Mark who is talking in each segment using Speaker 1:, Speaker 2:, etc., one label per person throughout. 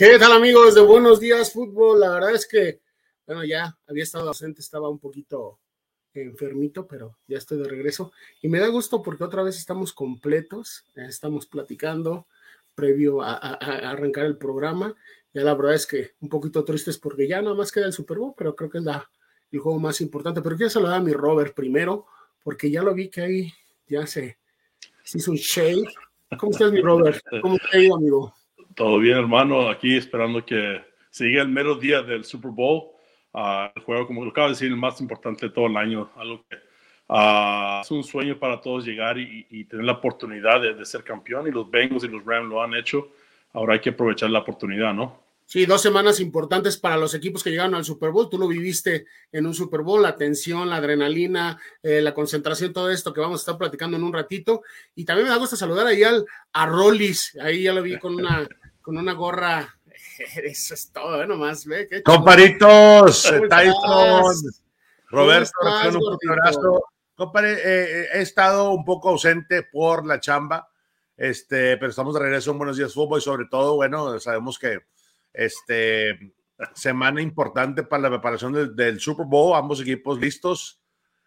Speaker 1: ¿Qué tal amigos de Buenos Días Fútbol? La verdad es que, bueno, ya había estado ausente, estaba un poquito enfermito, pero ya estoy de regreso. Y me da gusto porque otra vez estamos completos, estamos platicando previo a, arrancar el programa. Ya la verdad es que un poquito tristes porque ya nada más queda el Super Bowl, pero creo que es el juego más importante. Pero quiero saludar a mi Robert primero, porque ya lo vi que ahí ya se, hizo un shade. ¿Cómo estás, mi Robert? ¿Cómo te ha ido, amigo?
Speaker 2: Todo bien, hermano. Aquí esperando que siga el mero día del Super Bowl. Uh, el juego, como lo acabo de decir, el más importante de todo el año. Algo que uh, es un sueño para todos llegar y, y tener la oportunidad de, de, ser campeón. Y los Bengals y los Rams lo han hecho. Ahora hay que aprovechar la oportunidad, ¿no?
Speaker 1: Sí, dos semanas importantes para los equipos que llegaron al Super Bowl. Tú lo viviste en un Super Bowl, la tensión, la adrenalina, eh, la concentración, todo esto que vamos a estar platicando en un ratito. Y también me da gusto saludar ahí al, a Rollis. Ahí ya lo vi con una con una gorra. Eso es todo, ¿eh? nomás, ve. Qué
Speaker 3: Comparitos, Tyson, Roberto, un abrazo. Compare, eh, eh, he estado un poco ausente por la chamba, este, pero estamos de regreso en Buenos Días Fútbol y sobre todo, bueno, sabemos que este, semana importante para la preparación del, del Super Bowl, ambos equipos listos,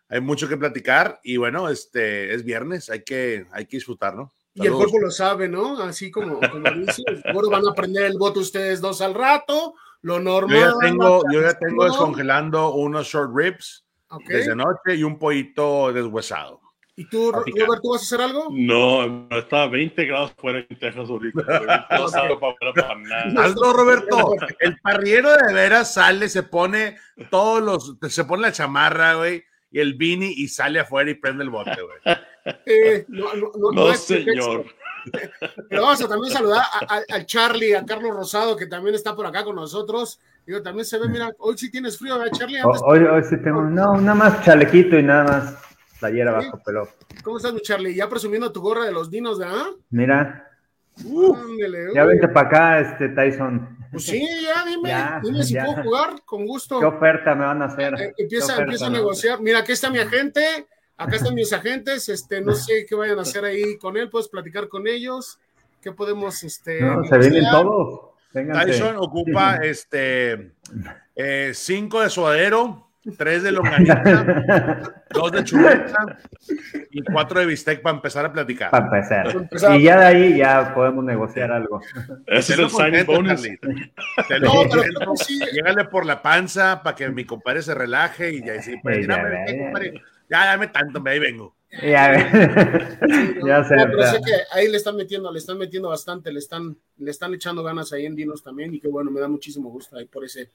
Speaker 3: hay mucho que platicar y bueno, este, es viernes, hay que, hay que disfrutar, ¿no?
Speaker 1: Y el cuerpo lo sabe, ¿no? Así como, como dice, seguro van a aprender el voto ustedes dos al rato, lo normal.
Speaker 3: Yo ya tengo, yo ya tengo descongelando unos short ribs okay. desde noche y un pollito deshuesado.
Speaker 1: ¿Y tú, Robert, tú vas a hacer algo?
Speaker 2: No, está a 20 grados fuera en Texas ahorita.
Speaker 3: Aldo, Roberto, el parriero de veras sale, se pone todos los, se pone la chamarra, güey, y el beanie y sale afuera y prende el bote, güey.
Speaker 1: Eh, no, no, no, no señor. Pero vamos a también saludar al Charlie, a Carlos Rosado, que también está por acá con nosotros. Digo, también se ve, mira, hoy sí tienes frío, ¿verdad, Charlie?
Speaker 4: Antes hoy, hoy sí tengo, no, nada más chalequito y nada más playera ¿Sí? bajo pelo.
Speaker 1: ¿Cómo estás, mi Charlie? ¿Ya presumiendo tu gorra de los dinos, ¿verdad?
Speaker 4: Mira. Uh, Ándale, ya vente para acá, este Tyson.
Speaker 1: Pues sí, ya dime, ya, dime si ya. puedo jugar, con gusto.
Speaker 4: ¿Qué oferta me van a hacer?
Speaker 1: Eh, empieza, empieza a negociar. Mira, aquí está mi agente Acá están mis agentes, este, no sé qué vayan a hacer ahí con él, puedes platicar con ellos, qué podemos, este.
Speaker 4: No, se vienen todos.
Speaker 3: Tyson ocupa este eh, cinco de suadero, tres de longaniza, dos de chuleta y cuatro de bistec para empezar a platicar.
Speaker 4: Para empezar. Y ya de ahí ya podemos negociar algo.
Speaker 2: Ese es el signing bonus.
Speaker 3: Te lo no, pero, pero sí. Llégale por la panza para que mi compadre se relaje y ya sí, pues, ya, dame tanto, ahí vengo.
Speaker 4: Ya,
Speaker 1: ya sé, no, pero sé que ahí le están metiendo, le están metiendo bastante, le están, le están echando ganas ahí en Dinos también, y que bueno, me da muchísimo gusto ahí por ese,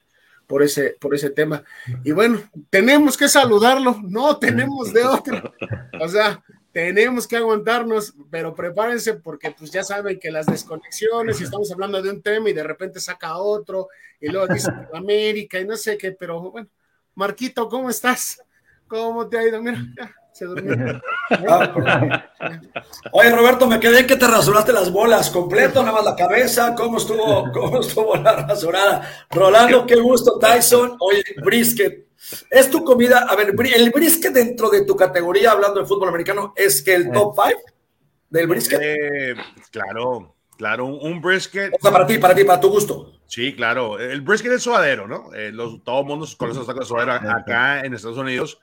Speaker 1: por ese, por ese tema. Y bueno, tenemos que saludarlo, no tenemos de otro. O sea, tenemos que aguantarnos, pero prepárense porque pues ya saben que las desconexiones, y estamos hablando de un tema y de repente saca otro, y luego dice América y no sé qué, pero bueno, Marquito, ¿cómo estás? ¿Cómo te ha ido? Mira, ya, se durmió.
Speaker 5: Oye, Roberto, me quedé en que te rasuraste las bolas completo, nada más la cabeza. ¿Cómo estuvo, cómo estuvo la rasurada? Rolando, qué gusto, Tyson. Oye, brisket. ¿Es tu comida? A ver, el brisket dentro de tu categoría, hablando de fútbol americano, ¿es que el top 5 del brisket?
Speaker 3: Eh, claro, claro, un, brisket.
Speaker 5: O sea, para ti, para ti, para tu gusto.
Speaker 3: Sí, claro. El brisket es suadero, ¿no? Eh, los, todo el mundo con esos tacos de suadero acá en Estados Unidos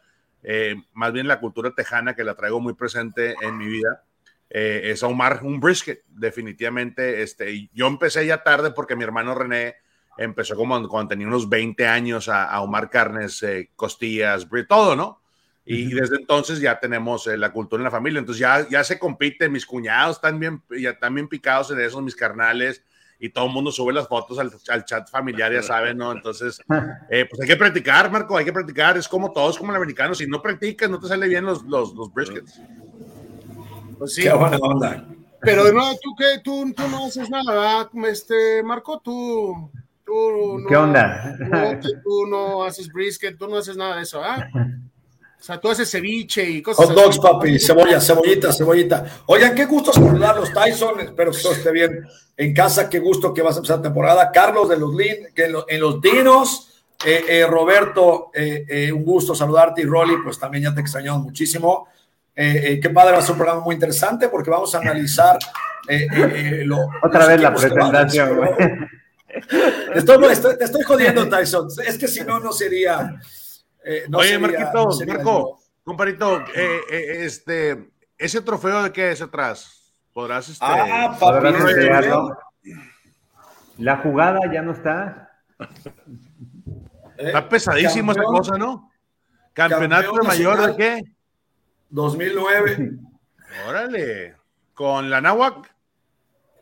Speaker 3: eh, más bien la cultura tejana que la traigo muy presente en mi vida, eh, es ahumar un brisket, definitivamente. Este, yo empecé ya tarde porque mi hermano René empezó como cuando tenía unos 20 años a, a ahumar carnes, eh, costillas, todo, ¿no? Y desde entonces ya tenemos eh, la cultura en la familia. Entonces ya, ya se compite, mis cuñados están bien, ya están bien picados en eso, mis carnales y todo el mundo sube las fotos al, al, chat familiar, ya saben, ¿no? Entonces, eh, pues hay que practicar, Marco, hay que practicar. Es como todos, como el americano. Si no practicas, no te sale bien los, los, los briskets.
Speaker 5: Pues sí. Qué buena onda.
Speaker 1: Pero de nuevo, tú que tú, tú no haces nada, este Marco, tú, tú no,
Speaker 4: ¿Qué onda?
Speaker 1: Tú, tú no haces brisket, tú no haces nada de eso, ¿ah? O sea, tú haces ceviche y cosas
Speaker 5: Hot dogs, papi, cebolla, cebollita, cebollita. Oigan, qué gusto saludarlos, Tyson. Espero que todo esté bien en casa. Qué gusto que vas a empezar la temporada. Carlos de los, que en, en los Dinos. Eh, eh, Roberto, eh, eh, un gusto saludarte. Y Rolly, pues también ya te extrañamos muchísimo. Eh, qué padre, va a ser un programa muy interesante porque vamos a analizar lo,
Speaker 4: Otra vez la presentación, güey.
Speaker 5: te estoy jodiendo, Tyson. Es que si no, no sería.
Speaker 3: Eh, Oye, Marquito, Marco, comparito, eh, eh, este, ese trofeo de qué es atrás? ¿Podrás, este, ah, papi,
Speaker 4: La jugada ya no está.
Speaker 3: Está pesadísimo esa cosa, ¿no? ¿Campeonato mayor de qué?
Speaker 5: 2009.
Speaker 3: Órale. ¿Con la Nahuac?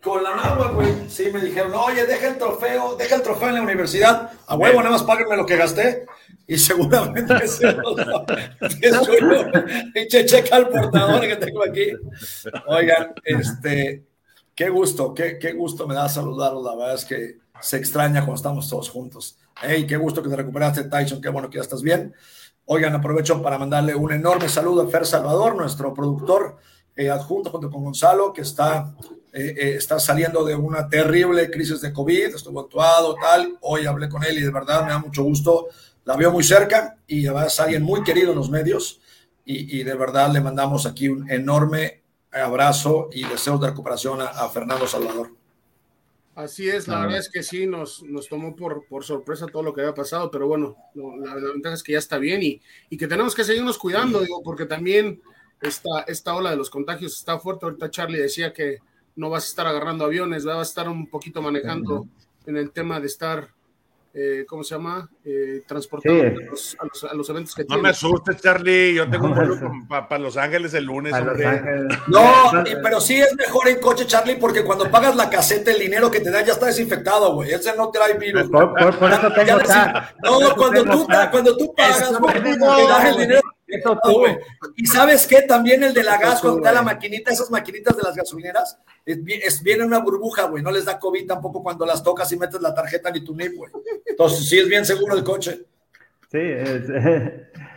Speaker 5: Con la Nahuac, güey. Sí, me dijeron, oye, deja el trofeo, deja el trofeo en la universidad. A huevo, nada más páguenme lo que gasté. Y seguramente se lo Eche checa al portador que tengo aquí. Oigan, este, qué gusto, qué, qué gusto me da saludarlos. La verdad es que se extraña cuando estamos todos juntos. Hey, qué gusto que te recuperaste, Tyson. Qué bueno que ya estás bien. Oigan, aprovecho para mandarle un enorme saludo a Fer Salvador, nuestro productor eh, adjunto junto con Gonzalo, que está, eh, eh, está saliendo de una terrible crisis de COVID, estuvo actuado, tal. Hoy hablé con él y de verdad me da mucho gusto. La veo muy cerca y es alguien muy querido en los medios y, de verdad le mandamos aquí un enorme abrazo y deseos de recuperación a, Fernando Salvador.
Speaker 1: Así es, la verdad es que sí, nos, nos tomó por, por sorpresa todo lo que había pasado, pero bueno, la, ventaja es que ya está bien y, y que tenemos que seguirnos cuidando, digo, porque también esta, esta ola de los contagios está fuerte. Ahorita Charlie decía que no vas a estar agarrando aviones, vas a estar un poquito manejando en el tema de estar, eh, ¿cómo se llama? Eh, transportando a, los, eventos que
Speaker 3: No me asustes, Charlie. Yo tengo un vuelo para Los Ángeles el lunes.
Speaker 5: No, pero sí es mejor en coche, Charlie, porque cuando pagas la caseta, el dinero que te da ya está desinfectado, güey. Ese no trae virus. Por, eso tengo No, cuando tú, cuando tú pagas, el dinero y sabes qué, también el de la gas, cuando da la maquinita, esas maquinitas de las gasolineras, es, viene una burbuja, güey, no les da COVID tampoco cuando las tocas y metes la tarjeta ni tu NIP, güey. Entonces, sí es bien seguro el coche.
Speaker 4: Sí, es,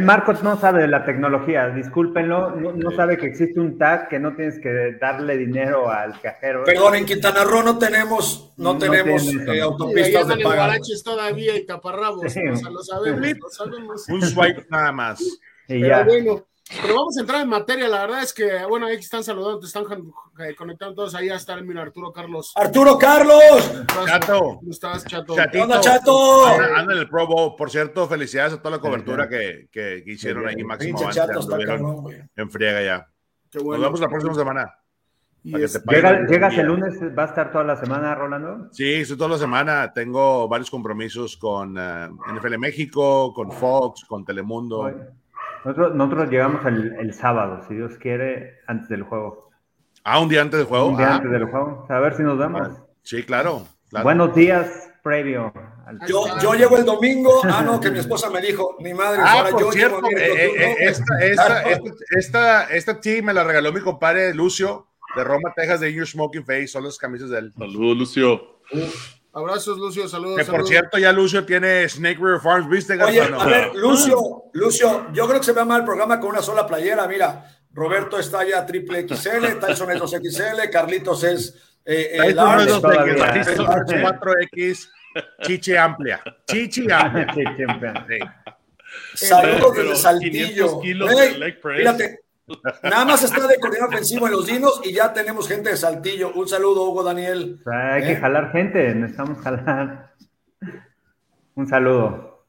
Speaker 4: Marcos no sabe de la tecnología, discúlpenlo, no, sabe que existe un tag que no tienes que darle dinero al cajero.
Speaker 5: Perdón, en Quintana Roo no tenemos, no, tenemos eh, autopistas de paga.
Speaker 1: todavía y taparrabos, o sea, lo sabemos,
Speaker 3: Un swipe nada más.
Speaker 1: Pero bueno, pero vamos a entrar en materia, la verdad es que, bueno, ahí están saludando, te están eh, conectando todos ahí hasta el mira Arturo Carlos.
Speaker 5: ¡Arturo Carlos!
Speaker 3: Chato.
Speaker 1: ¿Cómo estás, Chato?
Speaker 5: ¡Hola, Chato!
Speaker 3: Anda, en el Pro Bowl. Por cierto, felicidades a toda la cobertura que, que, hicieron ahí, Máximo.
Speaker 5: Pinche Chato está cabrón,
Speaker 3: En friega ya. Qué bueno. Nos vemos la próxima semana.
Speaker 4: ¿Llegas el lunes? ¿Va a estar toda la semana, Rolando?
Speaker 3: Sí, estoy toda la semana. Tengo varios compromisos con uh, NFL México, con Fox, con Telemundo.
Speaker 4: Nosotros, llegamos el, sábado, si Dios quiere, antes del juego.
Speaker 3: Ah, un día antes del juego.
Speaker 4: Un día
Speaker 3: ah.
Speaker 4: antes del juego. A ver si nos vemos.
Speaker 3: Sí, claro.
Speaker 4: Buenos días previo.
Speaker 5: Yo, yo llego el domingo. Ah, no, que mi esposa me dijo, mi madre,
Speaker 3: ah, ahora yo cierto, llego eh, eh, esta, esta, esta, esta, esta me la regaló mi compadre Lucio de Roma, Texas, de Your Smoking Face. Son las camisas de él.
Speaker 2: Saludos, Lucio.
Speaker 1: Abrazos, Lucio, saludos.
Speaker 3: Que por cierto, ya Lucio tiene Snake River Farms, ¿viste?
Speaker 5: Oye, a ver, Lucio, Lucio, yo creo que se ve mal el programa con una sola playera. Mira, Roberto está ya triple XL, Tyson es 2XL, Carlitos es eh,
Speaker 3: eh, 4X, chiche amplia. Chichi amplia.
Speaker 5: Saludos desde Saltillo. Hey, Nada más está de coordinador ofensivo en los dinos y ya tenemos gente de Saltillo. Un saludo, Hugo Daniel.
Speaker 4: hay que ¿Eh? jalar gente, necesitamos jalar. Un saludo.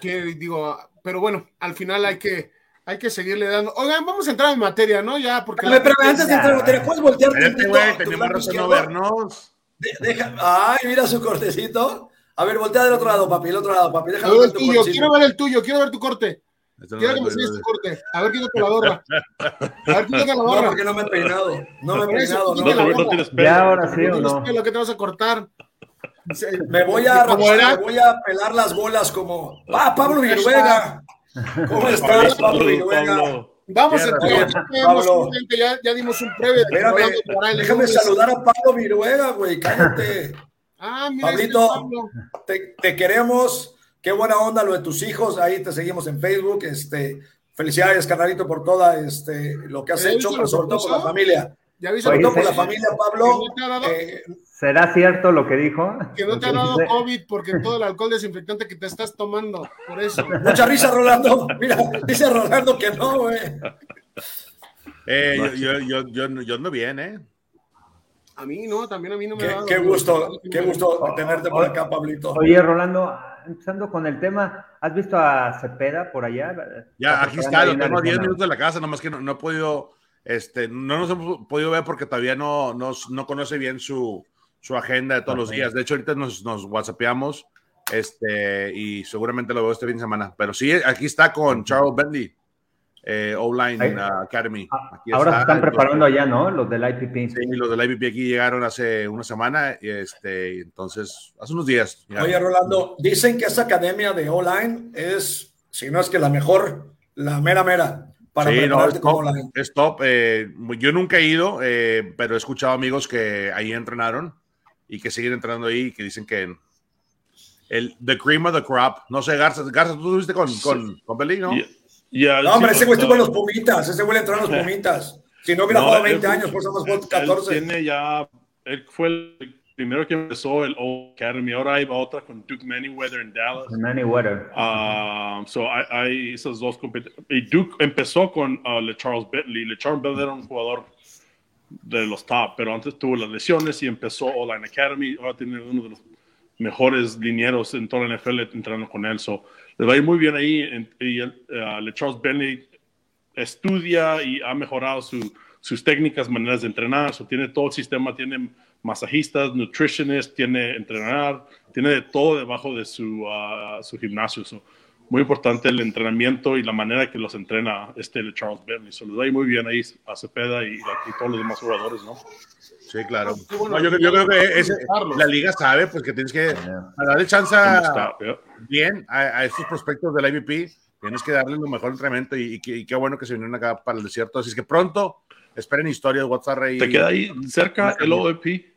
Speaker 1: Que digo, pero bueno, al final hay que, hay que seguirle dando. Oigan, vamos a entrar en materia, ¿no? Ya, porque.
Speaker 5: Pero, antes de entrar en materia, ¿puedes voltear
Speaker 3: este güey, tenemos razón no vernos.
Speaker 5: deja, ay, mira su cortecito. A ver, voltea del otro lado, papi, el otro lado, papi.
Speaker 1: Déjame ver el tuyo, quiero ver el tuyo, quiero ver tu corte. Quiero que me enseñes tu corte. A ver, quítate la gorra. A ver, quítate la gorra.
Speaker 5: No, porque no me he peinado. No me he peinado. No,
Speaker 4: no, no tienes pelo. Ya, ahora sí o no.
Speaker 1: Que te vas a cortar.
Speaker 5: Me voy a, me voy a pelar las bolas como. ¡Ah, Pablo Viruega! ¿Cómo estás, Pablo Viruega?
Speaker 1: Vamos, entonces, ya, ya dimos un previo.
Speaker 5: Déjame saludar a Pablo Viruega, güey, cállate.
Speaker 1: Ah, mira,
Speaker 5: Pablito, te, te queremos. Qué buena onda lo de tus hijos. Ahí te seguimos en Facebook. Este, felicidades, carnalito, por toda este, lo que has hecho, pero sobre todo por la familia. ¿Ya sobre todo por la familia, Pablo.
Speaker 4: Eh, ¿Será cierto lo que dijo?
Speaker 1: Que no te ha dado COVID porque todo el alcohol desinfectante que te estás tomando, por eso.
Speaker 5: Mucha risa, Rolando. Mira, dice Rolando que no, güey.
Speaker 3: Eh, yo, yo, yo, yo, ando bien, ¿eh?
Speaker 1: A mí no, también a mí no me
Speaker 5: qué, Qué gusto, qué gusto tenerte por acá, Pablito.
Speaker 4: Oye, Rolando, empezando con el tema, ¿has visto a Cepeda por allá?
Speaker 3: Ya, aquí está, lo tengo a 10 minutos de la casa, nomás que no, no, he podido, este, no nos hemos podido ver porque todavía no, no conoce bien su, su agenda de todos los días. De hecho, ahorita nos, nos whatsappeamos este, y seguramente lo veo este fin de semana. Pero sí, aquí está con Charles Bentley eh, Online Academy.
Speaker 4: Ah, ahora se están preparando allá, ¿no? Los del IPP.
Speaker 3: Sí, los del IPP aquí llegaron hace una semana, y este, entonces, hace unos días.
Speaker 5: Oye, Rolando, dicen que esa academia de online es, si no es que la mejor, la mera mera. Para
Speaker 3: sí, no, es top. Es top. Eh, yo nunca he ido, eh, pero he escuchado amigos que ahí entrenaron y que siguen entrenando ahí y que dicen que el the cream of the crop. No sé, Garza, Garza tú estuviste con, con, con Pelín, ¿no?
Speaker 5: No, hombre, ese güey estuvo en los Pumitas, ese güey le entró en los Pumitas. Si no hubiera jugado 20 años, pues somos 14.
Speaker 2: Él tiene ya, él fue el primero que empezó el Old Academy, ahora hay otra con Duke Manyweather en Dallas.
Speaker 4: Manyweather.
Speaker 2: Um, so hay, hay, esas dos competiciones. Y Duke empezó con uh, Le Charles Bentley. Le Charles Bentley era un jugador de los top, pero antes tuvo las lesiones y empezó Online Academy. Ahora tiene uno de los mejores linieros en toda la NFL entrando con él. So, le va a ir muy bien ahí. Y Le Charles Bentley estudia y ha mejorado sus técnicas, maneras de entrenar. So, tiene todo el sistema, tiene masajistas, nutritionists, tiene entrenar, tiene de todo debajo de su, su gimnasio. Muy importante el entrenamiento y la manera que los entrena este Charles Bentley. Se los da muy bien ahí a Cepeda y, todos los demás jugadores, ¿no?
Speaker 3: Sí, claro. yo, creo que la liga sabe pues que tienes que darle chance bien a, estos prospectos del IVP. Tienes que darle lo mejor entrenamiento y, qué bueno que se vinieron acá para el desierto. Así que pronto esperen historias, WhatsApp.
Speaker 2: ¿Te queda ahí cerca el OVP?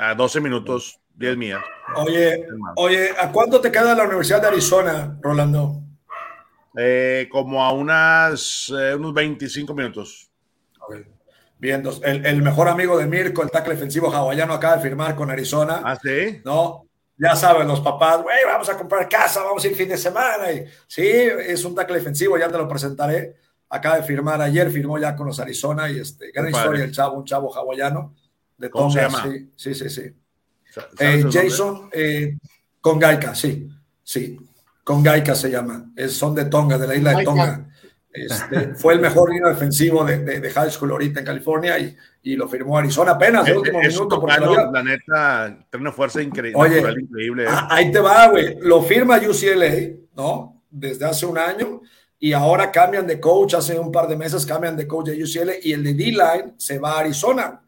Speaker 3: A 12 minutos 10 mías.
Speaker 5: Oye, oye, ¿a cuánto te queda la Universidad de Arizona, Rolando?
Speaker 3: Eh, como a unas, eh, unos 25 minutos.
Speaker 5: Bien, el, el, mejor amigo de Mirko, el tackle defensivo hawaiano, acaba de firmar con Arizona.
Speaker 3: Ah, sí.
Speaker 5: ¿No? Ya saben los papás, güey, vamos a comprar casa, vamos a ir fin de semana. Y, sí, es un tackle defensivo, ya te lo presentaré. Acaba de firmar ayer, firmó ya con los Arizona y este, gran historia el chavo, un chavo hawaiano. De
Speaker 3: ¿Cómo se llama?
Speaker 5: Sí, sí, sí. sí. Eh, Jason eh, con Gaika, sí, sí, con Gaika se llama, es, son de Tonga, de la isla de Tonga. Este, fue el mejor línea defensivo de, de, high school ahorita en California y, y lo firmó Arizona apenas el último minuto.
Speaker 3: Porque la, neta, tiene una fuerza increíble.
Speaker 5: Oye, increíble. ¿eh? ahí te va, güey. Lo firma UCLA, ¿no? Desde hace un año y ahora cambian de coach, hace un par de meses cambian de coach de UCLA y el de D-Line se va a Arizona.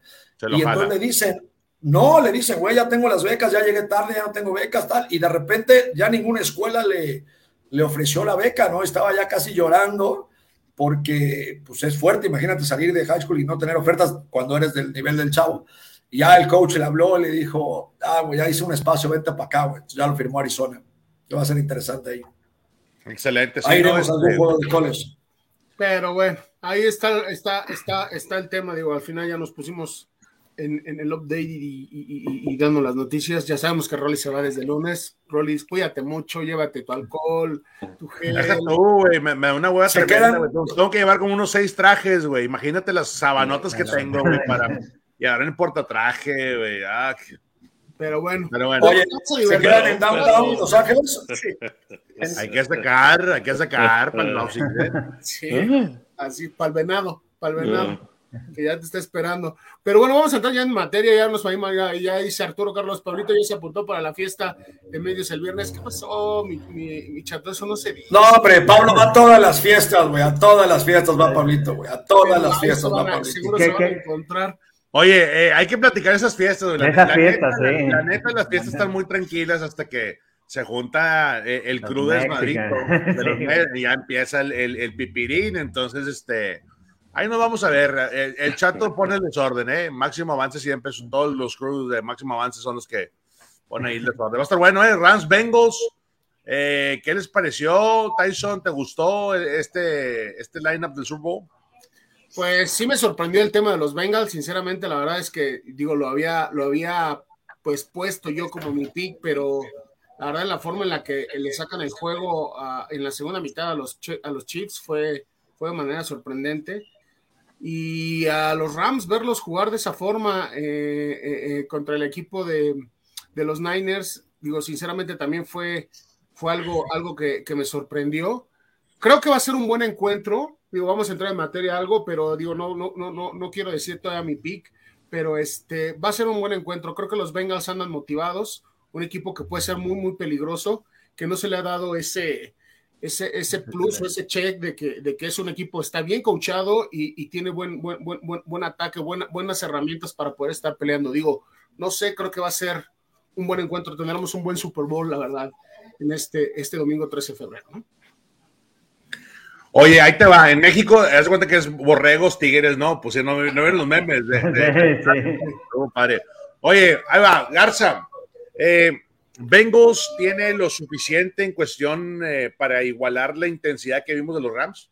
Speaker 5: Y entonces le dicen, no, le dicen, güey, ya tengo las becas, ya llegué tarde, ya no tengo becas, tal. Y de repente ya ninguna escuela le, le ofreció la beca, ¿no? Estaba ya casi llorando porque pues es fuerte, imagínate salir de high school y no tener ofertas cuando eres del nivel del chavo. Y ya el coach le habló, le dijo, ah, güey, ya hice un espacio, vente para acá, güey. Ya lo firmó Arizona. Que va a ser interesante ahí.
Speaker 3: Excelente.
Speaker 5: ahí iremos algún este, juego de college.
Speaker 1: Pero bueno, ahí está, está, está, está el tema, digo, al final ya nos pusimos en, el update y, dando las noticias. Ya sabemos que Rolly se va desde el lunes. Rolly, cuídate mucho, llévate tu alcohol, tu gel.
Speaker 3: güey, me, da una hueá tremenda, Tengo que llevar como unos seis trajes, güey. Imagínate las sabanotas que tengo, güey, para llevar en el portatraje, güey. Ah,
Speaker 1: Pero bueno.
Speaker 5: Pero bueno. Oye, ¿se quedan en downtown Los Ángeles?
Speaker 3: hay que sacar, hay que sacar para el.
Speaker 1: Sí, así, para el venado, para el venado que ya te está esperando. Pero bueno, vamos a entrar ya en materia, ya nos vamos, ya, ya dice Arturo Carlos Pablito, ya se apuntó para la fiesta de medios el viernes. ¿Qué pasó, mi, mi, mi chato? Eso no se dice.
Speaker 5: No, hombre, Pablo va a todas las fiestas, güey, a todas las fiestas va Pablito, güey, a todas las fiestas va Pablito.
Speaker 1: Seguro se van a encontrar.
Speaker 3: Oye, eh, hay que platicar esas fiestas,
Speaker 4: güey. Esas fiestas,
Speaker 3: sí. La, neta, las fiestas están muy tranquilas hasta que se junta eh, el crew Madrid y ya empieza el, el, el pipirín, entonces, este Ahí nos vamos a ver. El, chato pone el desorden, ¿eh? Máximo avance siempre son todos los crews de máximo avance son los que ponen ahí el desorden. Va a estar bueno, ¿eh? Rams Bengals. Eh, ¿Qué les pareció, Tyson? ¿Te gustó este, este lineup del Super Bowl?
Speaker 1: Pues sí me sorprendió el tema de los Bengals. Sinceramente, la verdad es que, digo, lo había, lo había pues puesto yo como mi pick, pero la verdad, la forma en la que le sacan el juego en la segunda mitad a los, a los Chiefs fue, fue de manera sorprendente. Y a los Rams verlos jugar de esa forma eh, contra el equipo de, de, los Niners, digo, sinceramente también fue, fue algo, algo que, que me sorprendió. Creo que va a ser un buen encuentro. Digo, vamos a entrar en materia algo, pero digo, no, no, no, no, no quiero decir todavía mi pick, pero este va a ser un buen encuentro. Creo que los Bengals andan motivados, un equipo que puede ser muy, muy peligroso, que no se le ha dado ese, ese, ese plus o ese check de que, de que es un equipo, está bien coachado y, y tiene buen, buen, buen, buen ataque, buenas herramientas para poder estar peleando. Digo, no sé, creo que va a ser un buen encuentro, tendremos un buen Super Bowl, la verdad, en este, este domingo 13 de febrero. ¿no?
Speaker 3: Oye, ahí te va. En México, haz cuenta que es borregos, tigres, ¿no? Pues no, no ven los memes. De, sí. Oye, ahí va, Garza. Eh, ¿Bengals tiene lo suficiente en cuestión eh, para igualar la intensidad que vimos de los Rams?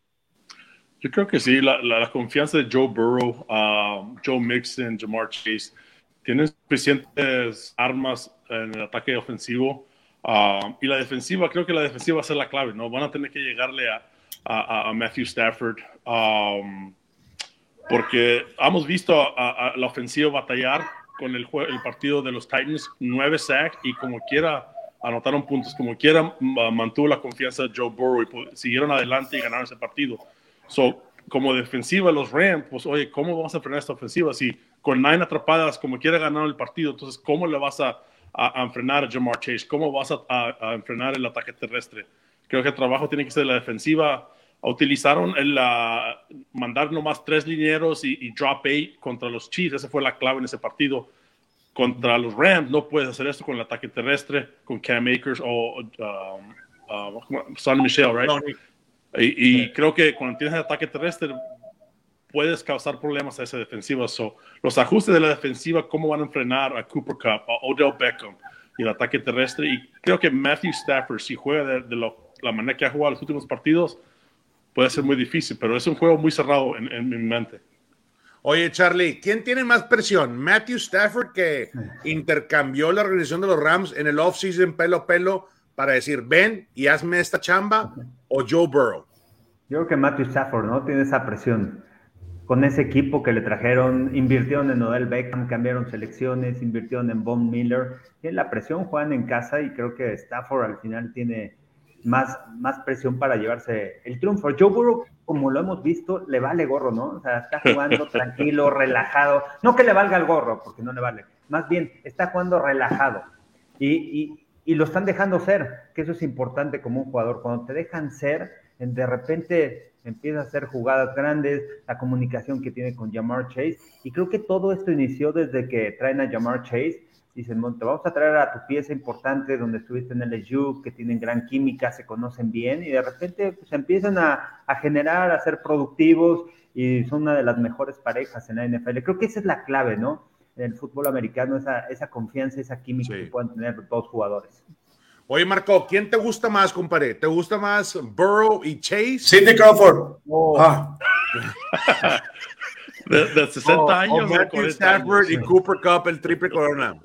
Speaker 2: Yo creo que sí. La, la, confianza de Joe Burrow, uh, Joe Mixon, Jamar Chase, tienen suficientes armas en el ataque ofensivo. Uh, y la defensiva, creo que la defensiva va a ser la clave, ¿no? Van a tener que llegarle a a, Matthew Stafford, um, porque hemos visto a, la ofensiva batallar con el, el, partido de los Titans, nueve sacks y como quiera anotaron puntos, como quiera mantuvo la confianza de Joe Burrow y siguieron adelante y ganaron ese partido. So, como defensiva los Rams, pues oye, ¿cómo vamos a frenar esta ofensiva? Si con nine atrapadas, como quiera ganar el partido, entonces ¿cómo le vas a, a, enfrenar a Jamar Chase? ¿Cómo vas a, a, enfrenar el ataque terrestre? Creo que el trabajo tiene que ser la defensiva. Utilizaron el mandar nomás tres linieros y, drop eight contra los Chiefs. Esa fue la clave en ese partido. Contra los Rams no puedes hacer esto con el ataque terrestre, con Cam Akers o um, uh, Sonny Michel, right? Y, creo que cuando tienes el ataque terrestre puedes causar problemas a esa defensiva. So, los ajustes de la defensiva, cómo van a enfrenar a Cooper Cup, a Odell Beckham y el ataque terrestre. Y creo que Matthew Stafford, si juega de, lo, la manera que ha jugado los últimos partidos, puede ser muy difícil, pero es un juego muy cerrado en, mi mente.
Speaker 3: Oye, Charlie, ¿quién tiene más presión? ¿Matthew Stafford, que intercambió la organización de los Rams en el offseason pelo a pelo para decir, ven y hazme esta chamba? ¿O Joe Burrow?
Speaker 4: Yo creo que Matthew Stafford, ¿no? Tiene esa presión. Con ese equipo que le trajeron, invirtieron en Odell Beckham, cambiaron selecciones, invirtieron en Von Miller. Tiene la presión, juegan en casa y creo que Stafford al final tiene más, más presión para llevarse el triunfo. Joe Burrow, como lo hemos visto, le vale gorro, ¿no? O sea, está jugando tranquilo, relajado. No que le valga el gorro, porque no le vale. Más bien, está jugando relajado. Y, y, lo están dejando ser, que eso es importante como un jugador. Cuando te dejan ser, de repente empieza a hacer jugadas grandes, la comunicación que tiene con Jamar Chase. Y creo que todo esto inició desde que traen a Jamar Chase dicen, te vamos a traer a tu pieza importante donde estuviste en LSU, que tienen gran química, se conocen bien, y de repente pues, empiezan a, a, generar, a ser productivos, y son una de las mejores parejas en la NFL. Creo que esa es la clave, ¿no? En el fútbol americano, esa, esa confianza, esa química que puedan tener dos jugadores.
Speaker 3: Oye, Marco, ¿quién te gusta más, compadre? ¿Te gusta más Burrow y Chase?
Speaker 5: Sidney Crawford. Oh. Ah.
Speaker 2: de, 60 años.
Speaker 3: Matthew Stafford y Cooper Cup, el triple corona.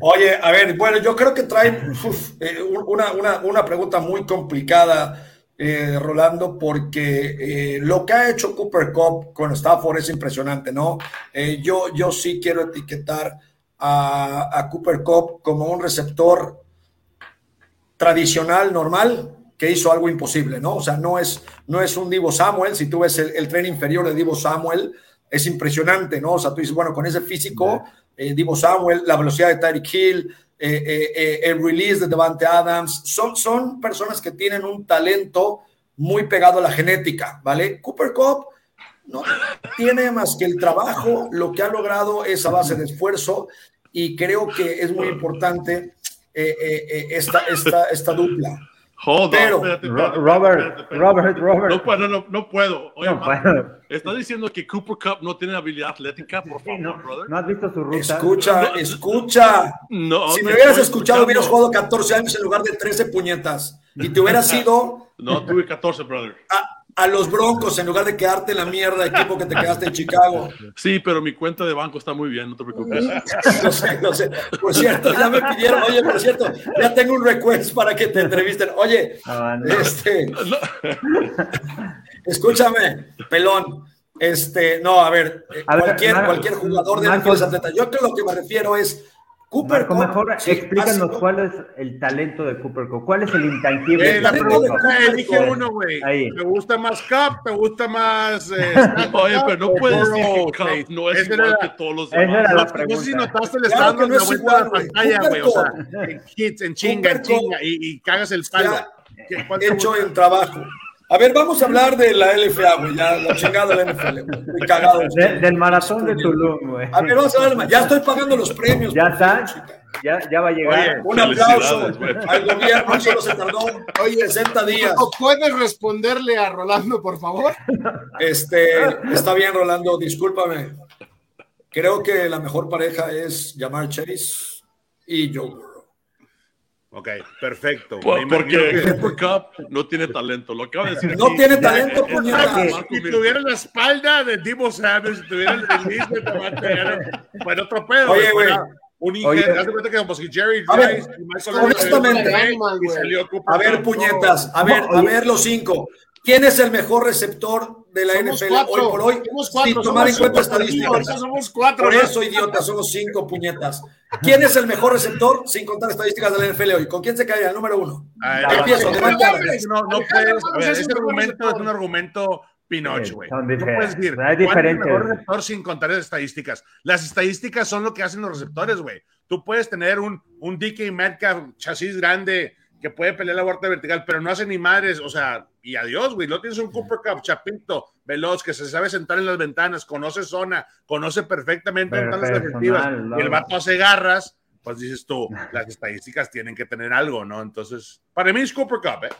Speaker 5: Oye, a ver, bueno, yo creo que traen eh, una, una, una, pregunta muy complicada, eh, Rolando, porque eh, lo que ha hecho Cooper Cup con Stafford es impresionante, ¿no? yo, yo sí quiero etiquetar a, a Cooper Cup como un receptor tradicional, normal, que hizo algo imposible, ¿no? O sea, no es, no es un Divo Samuel, si tú ves el, tren inferior de Divo Samuel, es impresionante, ¿no? O sea, tú dices, bueno, con ese físico, eh, Divo Samuel, la velocidad de Tyreek Hill, eh, eh, el release de Devante Adams, son, son personas que tienen un talento muy pegado a la genética, ¿vale? Cooper Cup no tiene más que el trabajo, lo que ha logrado es a base de esfuerzo y creo que es muy importante esta, esta, esta dupla.
Speaker 2: Hold
Speaker 4: Pero, Robert, Robert, Robert.
Speaker 2: No puedo, no, no puedo. Oye, no ¿estás diciendo que Cooper Cup no tiene habilidad atlética? Por favor,
Speaker 4: no,
Speaker 2: brother.
Speaker 4: ¿No has visto su ruta?
Speaker 5: Escucha, escucha. No, si me hubieras escuchado, hubieras jugado 14 años en lugar de 13 puñetas. Y te hubieras sido.
Speaker 2: No, tuve 14, brother.
Speaker 5: Ah, a los Broncos en lugar de quedarte en la mierda equipo que te quedaste en Chicago.
Speaker 2: Sí, pero mi cuenta de banco está muy bien, no te preocupes.
Speaker 5: No sé, no sé. Por cierto, ya me pidieron, oye, por cierto, ya tengo un request para que te entrevisten. Oye, este, escúchame, pelón. Este, no, a ver, cualquier, cualquier jugador de Marcos, atleta. Yo creo lo que me refiero es
Speaker 4: Cooper Marco, mejor explícanos cuál es el talento de Cooper Cup, cuál es el intangible.
Speaker 3: Eh, la pregunta, elige uno, güey. ¿Te gusta más Cup? ¿Te gusta más? Eh,
Speaker 2: Oye, pero no puedes decir que Cup no es igual que todos los demás.
Speaker 4: Esa era la pregunta. No sé si
Speaker 3: notaste el estado en la vuelta de la pantalla, güey. O sea, en hits, en chinga, en chinga, y, y cagas el palo.
Speaker 5: Hecho el trabajo. A ver, vamos a hablar de la LFA, güey, ya la chingada de la NFL, muy cagado.
Speaker 4: del maratón de Tulum, güey.
Speaker 5: A ver, vamos a ver, ya estoy pagando los premios.
Speaker 4: Ya está, ya, ya va a llegar.
Speaker 5: un aplauso al gobierno, solo se tardó hoy 60 días.
Speaker 1: ¿Puedes responderle a Rolando, por favor?
Speaker 5: Este, está bien, Rolando, discúlpame. Creo que la mejor pareja es llamar Chase y Joe
Speaker 3: Ok, perfecto.
Speaker 2: porque Cooper Cup no tiene talento. Lo acaba de decir.
Speaker 5: No tiene talento, puñeta.
Speaker 3: Si tuviera la espalda de Divo Samuel, si tuviera el release de Tomate, bueno, otro pedo.
Speaker 5: Oye, güey.
Speaker 3: Un ingeniero, haz cuenta que como si Jerry Rice
Speaker 5: y Michael honestamente, y salió a ver, puñetas, a ver, a ver los cinco. ¿Quién es el mejor receptor de la NFL hoy por hoy?
Speaker 1: Sin
Speaker 5: tomar en cuenta estadísticas.
Speaker 1: Somos cuatro.
Speaker 5: Por eso, idiota, somos cinco puñetas. ¿Quién es el mejor receptor sin contar estadísticas de la NFL hoy? ¿Con quién se cae el número uno? Empiezo,
Speaker 3: no, no puedes. A ver, ese argumento es un argumento Pinocho, güey. No puedes decir,
Speaker 4: hay diferentes.
Speaker 3: mejor receptor sin contar estadísticas? Las estadísticas son lo que hacen los receptores, güey. Tú puedes tener un, un DK Metcalf, chasis grande, que puede pelear la vuelta vertical, pero no hace ni madres, o sea, y adiós, güey. No tienes un Cooper Cup, chapito, veloz, que se sabe sentar en las ventanas, conoce zona, conoce perfectamente las defensivas, y el vato hace garras, pues dices tú, las estadísticas tienen que tener algo, ¿no? Entonces, para mí es Cooper Cup, ¿eh?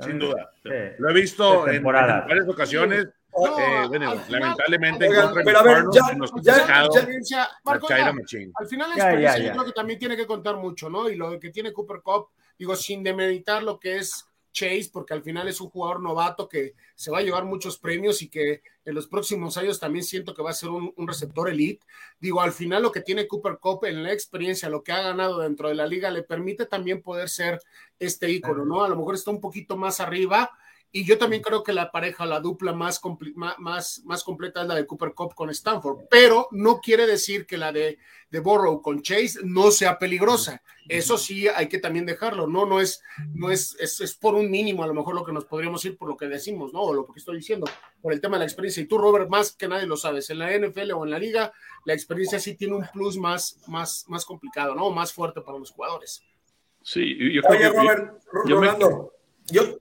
Speaker 3: Sin duda. Lo he visto en, varias ocasiones. eh, bueno, lamentablemente
Speaker 5: pero a ver, ya, ya,
Speaker 1: ya, Marco, al final la experiencia yo creo que también tiene que contar mucho, ¿no? Y lo que tiene Cooper Cup digo, sin demeritar lo que es Chase, porque al final es un jugador novato que se va a llevar muchos premios y que en los próximos años también siento que va a ser un, receptor elite. Digo, al final lo que tiene Cooper Cup en la experiencia, lo que ha ganado dentro de la liga, le permite también poder ser este ícono, ¿no? A lo mejor está un poquito más arriba, y yo también creo que la pareja, la dupla más, más, más completa es la de Cooper Cup con Stanford, pero no quiere decir que la de, de Borrow con Chase no sea peligrosa. Eso sí hay que también dejarlo, ¿no? No es, no es, es, por un mínimo a lo mejor lo que nos podríamos ir por lo que decimos, ¿no? O lo que estoy diciendo, por el tema de la experiencia. Y tú, Robert, más que nadie lo sabes, en la NFL o en la liga, la experiencia sí tiene un plus más, más, más complicado, ¿no? Más fuerte para los jugadores.
Speaker 2: Sí, yo
Speaker 5: creo Oye, Robert, Rolando, yo,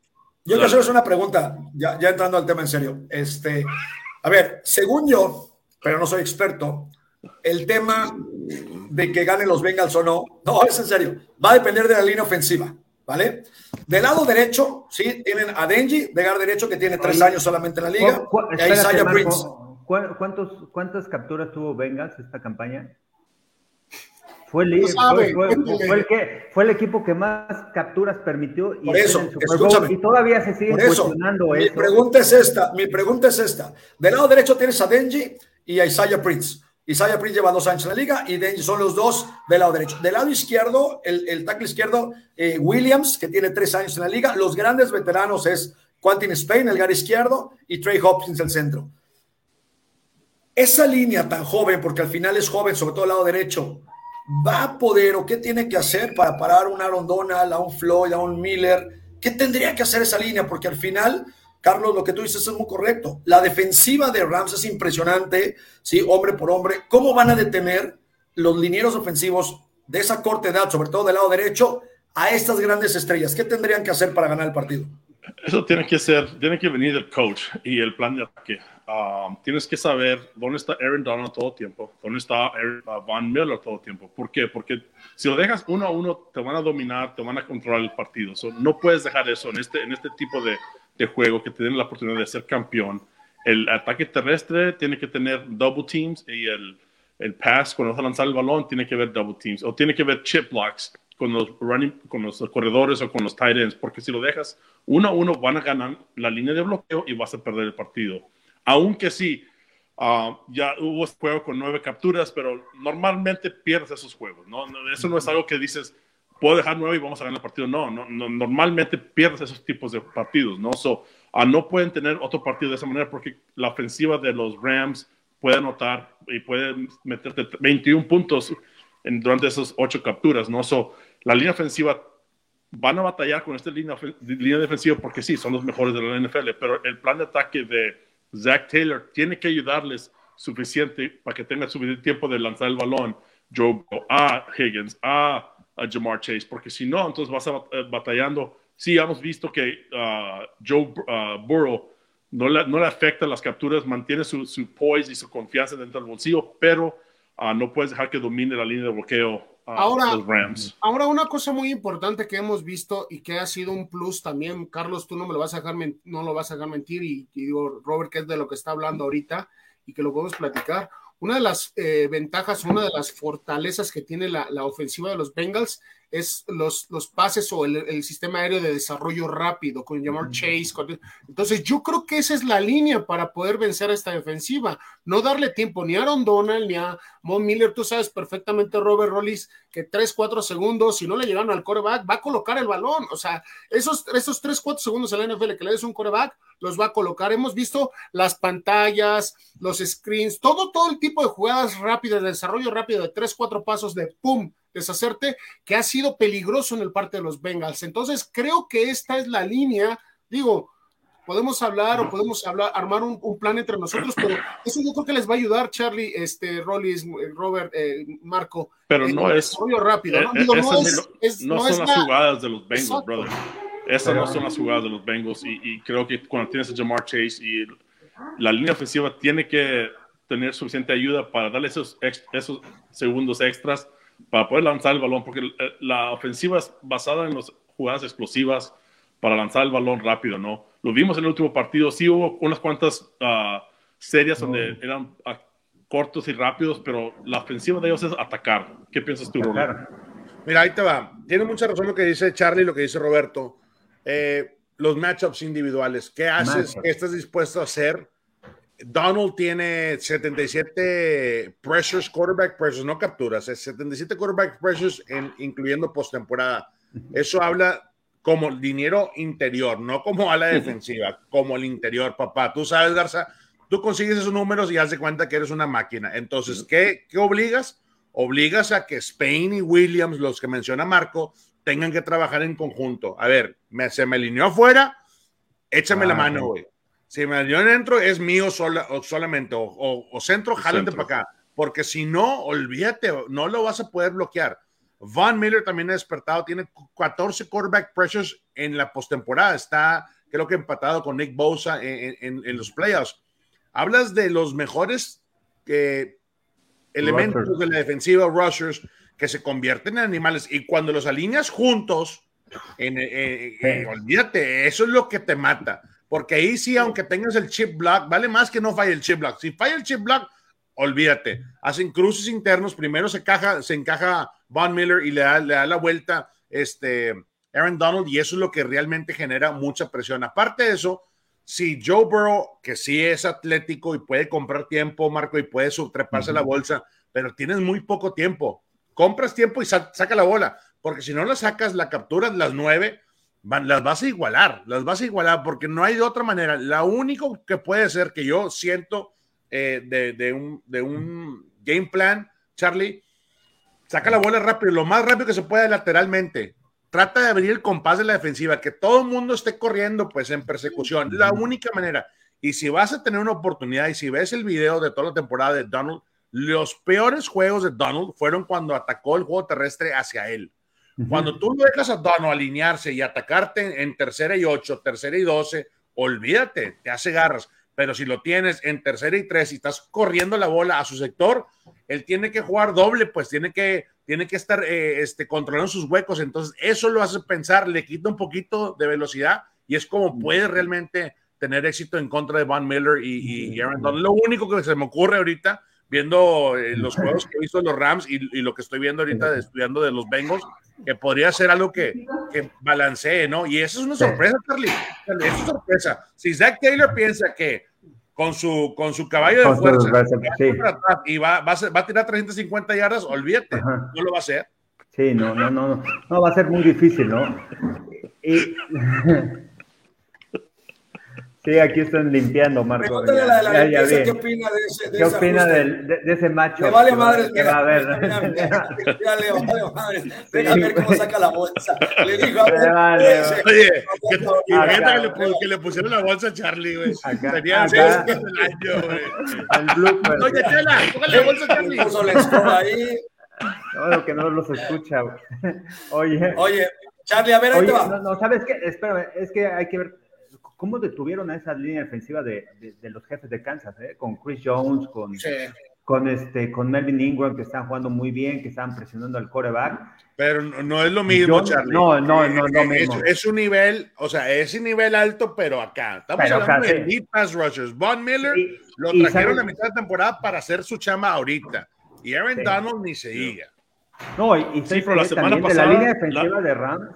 Speaker 5: yo quiero hacerles una pregunta, ya, entrando al tema en serio. Este, a ver, según yo, pero no soy experto, el tema de que ganen los Bengals o no, no, es en serio, va a depender de la línea ofensiva, ¿vale? Del lado derecho, sí, tienen a Denji, de gar derecho, que tiene tres años solamente en la liga, y a Isaiah Prince.
Speaker 4: ¿Cuántos, ¿Cuántas capturas tuvo Bengals esta campaña? Fue el, fue, que, fue el equipo que más capturas permitió y,
Speaker 5: eso,
Speaker 4: y todavía se sigue cuestionando
Speaker 5: mi Pregunta es esta, mi pregunta es esta. Del lado derecho tienes a Denji y a Isaiah Prince. Isaiah Prince lleva dos años en la liga y Denji son los dos del lado derecho. Del lado izquierdo, el, el tackle izquierdo, eh, Williams, que tiene tres años en la liga. Los grandes veteranos es Quentin Spain, el gar izquierdo, y Trey Hopkins, el centro. Esa línea tan joven, porque al final es joven, sobre todo el lado derecho, va a poder o qué tiene que hacer para parar a un Aaron Donald, a un Floyd, a un Miller? ¿Qué tendría que hacer esa línea? Porque al final, Carlos, lo que tú dices es muy correcto. La defensiva de Rams es impresionante, ¿sí? Hombre por hombre. ¿Cómo van a detener los linieros ofensivos de esa corta edad, sobre todo del lado derecho, a estas grandes estrellas? ¿Qué tendrían que hacer para ganar el partido?
Speaker 2: Eso tiene que ser, tiene que venir del coach y el plan de ataque. Um, tienes que saber dónde está Aaron Donald todo el tiempo, dónde está Aaron, uh, Van Miller todo el tiempo. ¿Por qué? Porque si lo dejas uno a uno, te van a dominar, te van a controlar el partido. no puedes dejar eso en este, en este tipo de, de juego que te den la oportunidad de ser campeón. El ataque terrestre tiene que tener double teams y el, el pass, cuando vas a lanzar el balón, tiene que ver double teams o tiene que ver chip blocks con los, running, con los corredores o con los tight ends, porque si lo dejas uno a uno, van a ganar la línea de bloqueo y vas a perder el partido aunque sí, ah, ya hubo este juego con nueve capturas, pero normalmente pierdes esos juegos, ¿no? Eso no es algo que dices, puedo dejar nueve y vamos a ganar el partido. No, no, normalmente pierdes esos tipos de partidos, ¿no? So, Ah, no pueden tener otro partido de esa manera porque la ofensiva de los Rams puede anotar y puede meterte 21 puntos en, durante esas ocho capturas, ¿no? So, la línea ofensiva van a batallar con esta línea, línea defensiva porque sí, son los mejores de la NFL, pero el plan de ataque de Zach Taylor tiene que ayudarles suficiente para que tengan suficiente tiempo de lanzar el balón Joe a Higgins, a, Jamar Chase, porque si no, entonces vas a, eh, batallando. Sí, hemos visto que uh, Joe uh, Burrow no le, no le afecta las capturas, mantiene su, su poise y su confianza dentro del bolsillo, pero uh, no puedes dejar que domine la línea de bloqueo
Speaker 1: ahora, los Rams. Ahora, una cosa muy importante que hemos visto y que ha sido un plus también, Carlos, tú no me lo vas a dejar, no lo vas a dejar mentir, y, y digo, Robert, que es de lo que está hablando ahorita y que lo podemos platicar una de las eh, ventajas, una de las fortalezas que tiene la, la, ofensiva de los Bengals es los, los pases o el, sistema aéreo de desarrollo rápido con llamar Chase. entonces, yo creo que esa es la línea para poder vencer a esta defensiva. No darle tiempo ni a Aaron Donald ni a Von Miller. Tú sabes perfectamente, Robert Rollis, que 3, 4 segundos, si no le llegan al coreback, va a colocar el balón. O sea, esos, esos 3, 4 segundos en la NFL que le des un coreback, los va a colocar. Hemos visto las pantallas, los screens, todo, todo el tipo de jugadas rápidas, de desarrollo rápido de 3, 4 pasos de pum deshacerte, que ha sido peligroso en el parte de los Bengals. Entonces, creo que esta es la línea, digo, podemos hablar o podemos hablar, armar un, plan entre nosotros, pero eso yo creo que les va a ayudar, Charlie, este, Rollis, Robert, eh, Marco.
Speaker 2: Pero no es.
Speaker 1: rápido, ¿no?
Speaker 2: Eh, Digo, no, es, no, son las jugadas de los Bengals, brother. Esas no son las jugadas de los Bengals y, creo que cuando tienes a Jamar Chase y la línea ofensiva tiene que tener suficiente ayuda para darle esos, esos segundos extras para poder lanzar el balón, porque eh, la ofensiva es basada en las jugadas explosivas para lanzar el balón rápido, ¿no? Lo vimos en el último partido, sí hubo unas cuantas uh, series donde eran ah, cortos y rápidos, pero la ofensiva de ellos es atacar. ¿Qué piensas tú, Roberto?
Speaker 3: Mira, ahí te va. Tiene mucha razón lo que dice Charlie y lo que dice Roberto. Eh, los matchups individuales. ¿Qué haces? ¿Qué estás dispuesto a hacer? Donald tiene 77 pressures, quarterback pressures, no capturas, es 77 quarterback pressures, en, incluyendo postemporada. Eso habla como dinero interior, no como a la defensiva, como el interior, papá. Tú sabes, Garza, tú consigues esos números y haz de cuenta que eres una máquina. Entonces, ¿qué, qué obligas? Obligas a que Spain y Williams, los que menciona Marco, tengan que trabajar en conjunto. A ver, me, se me alineó afuera, échame la mano, güey si me dio dentro, es mío sola, o solamente, o, centro, jálate para acá. Porque si no, olvídate, no lo vas a poder bloquear. Von Miller también ha despertado, tiene 14 quarterback pressures en la postemporada. Está, creo que empatado con Nick Bosa en, los playoffs. Hablas de los mejores eh, elementos de la defensiva, rushers, que se convierten en animales. Y cuando los alineas juntos, en, eh, eh, olvídate, eso es lo que te mata. Porque ahí sí, aunque tengas el chip block, vale más que no falle el chip block. Si falla el chip block, olvídate. Hacen cruces internos, primero se, caja, se encaja Von Miller y le da, le da la vuelta este, Aaron Donald y eso es lo que realmente genera mucha presión. Aparte de eso, si Joe Burrow, que sí es atlético y puede comprar tiempo, Marco, y puede subtreparse la bolsa, pero tienes muy poco tiempo. Compras tiempo y saca la bola, porque si no la sacas, la capturas las nueve, las vas a igualar, las vas a igualar porque no hay de otra manera. La único que puede ser que yo siento eh, de, un, de un game plan, Charlie, saca la bola rápido, lo más rápido que se pueda lateralmente. Trata de abrir el compás de la defensiva, que todo el mundo esté corriendo pues en persecución. La única manera. Y si vas a tener una oportunidad y si ves el video de toda la temporada de Donald, los peores juegos de Donald fueron cuando atacó el juego terrestre hacia él. Cuando tú dejas a Dono alinearse y atacarte en tercera y ocho, tercera y doce, olvídate, te hace garras. Pero si lo tienes en tercera y tres y estás corriendo la bola a su sector, él tiene que jugar doble, pues tiene que, tiene que estar eh, este, controlando sus huecos. Entonces, eso lo hace pensar, le quita un poquito de velocidad y es como puede realmente tener éxito en contra de Von Miller y, y Aaron Donald. Lo único que se me ocurre ahorita viendo eh, los juegos que he visto de los Rams y, lo que estoy viendo ahorita estudiando de los Bengals, que podría ser algo que, que balancee, ¿no? Y eso es una sorpresa, Carly. Es una sorpresa. Si Zach Taylor piensa que con su, con su caballo de fuerza y va, va, a, va, a tirar 350 yardas, olvídate, no lo va a hacer.
Speaker 4: Sí, no, no, no, no, va a ser muy difícil, ¿no? Y, Sí, aquí están limpiando, Marco.
Speaker 5: Pregúntale a la, la ya, ya qué opina de ese, de
Speaker 4: ¿Qué opina de, de, ese macho.
Speaker 5: Le vale madre, mira, a ver. Mira, mira, mira, le vale madre. Venga a ver cómo saca la bolsa. Le dijo, a ver.
Speaker 3: Vale, oye, que, imagínate que, le, que le pusieron la bolsa a Charlie, güey. Tenía seis del año, güey. El blooper. Oye, Chela, póngale la bolsa a Charlie.
Speaker 5: Puso la escoba ahí.
Speaker 4: No, que no los escucha, güey. Oye.
Speaker 5: Oye, Charlie, a ver, ahí
Speaker 4: Oye,
Speaker 5: te va.
Speaker 4: No, no, ¿sabes qué? Espérame, es que hay que ver cómo detuvieron a esa línea defensiva de, de, de los jefes de Kansas, ¿eh? con Chris Jones, con,
Speaker 1: Sí.
Speaker 4: con, este, con Melvin Ingram, que están jugando muy bien, que estaban presionando al coreback.
Speaker 3: Pero no, no es lo mismo,
Speaker 4: Yo-
Speaker 3: Charlie.
Speaker 4: no, no, no, no
Speaker 3: es,
Speaker 4: mismo.
Speaker 3: es un nivel, o sea, es un nivel alto, pero acá. Estamos
Speaker 4: Pero
Speaker 3: hablando
Speaker 4: acá,
Speaker 3: de
Speaker 4: sí.
Speaker 3: elite pass rushers. Von Miller
Speaker 4: Y-
Speaker 3: lo
Speaker 4: y
Speaker 3: trajeron
Speaker 4: sabes-
Speaker 3: a mitad de temporada para hacer su chama ahorita. Y Aaron
Speaker 4: Sí.
Speaker 3: Donald ni se diga.
Speaker 4: No, y, y
Speaker 2: Sí, pero la semana
Speaker 4: también de
Speaker 2: pasada,
Speaker 4: la línea defensiva
Speaker 2: la-
Speaker 4: de Rams,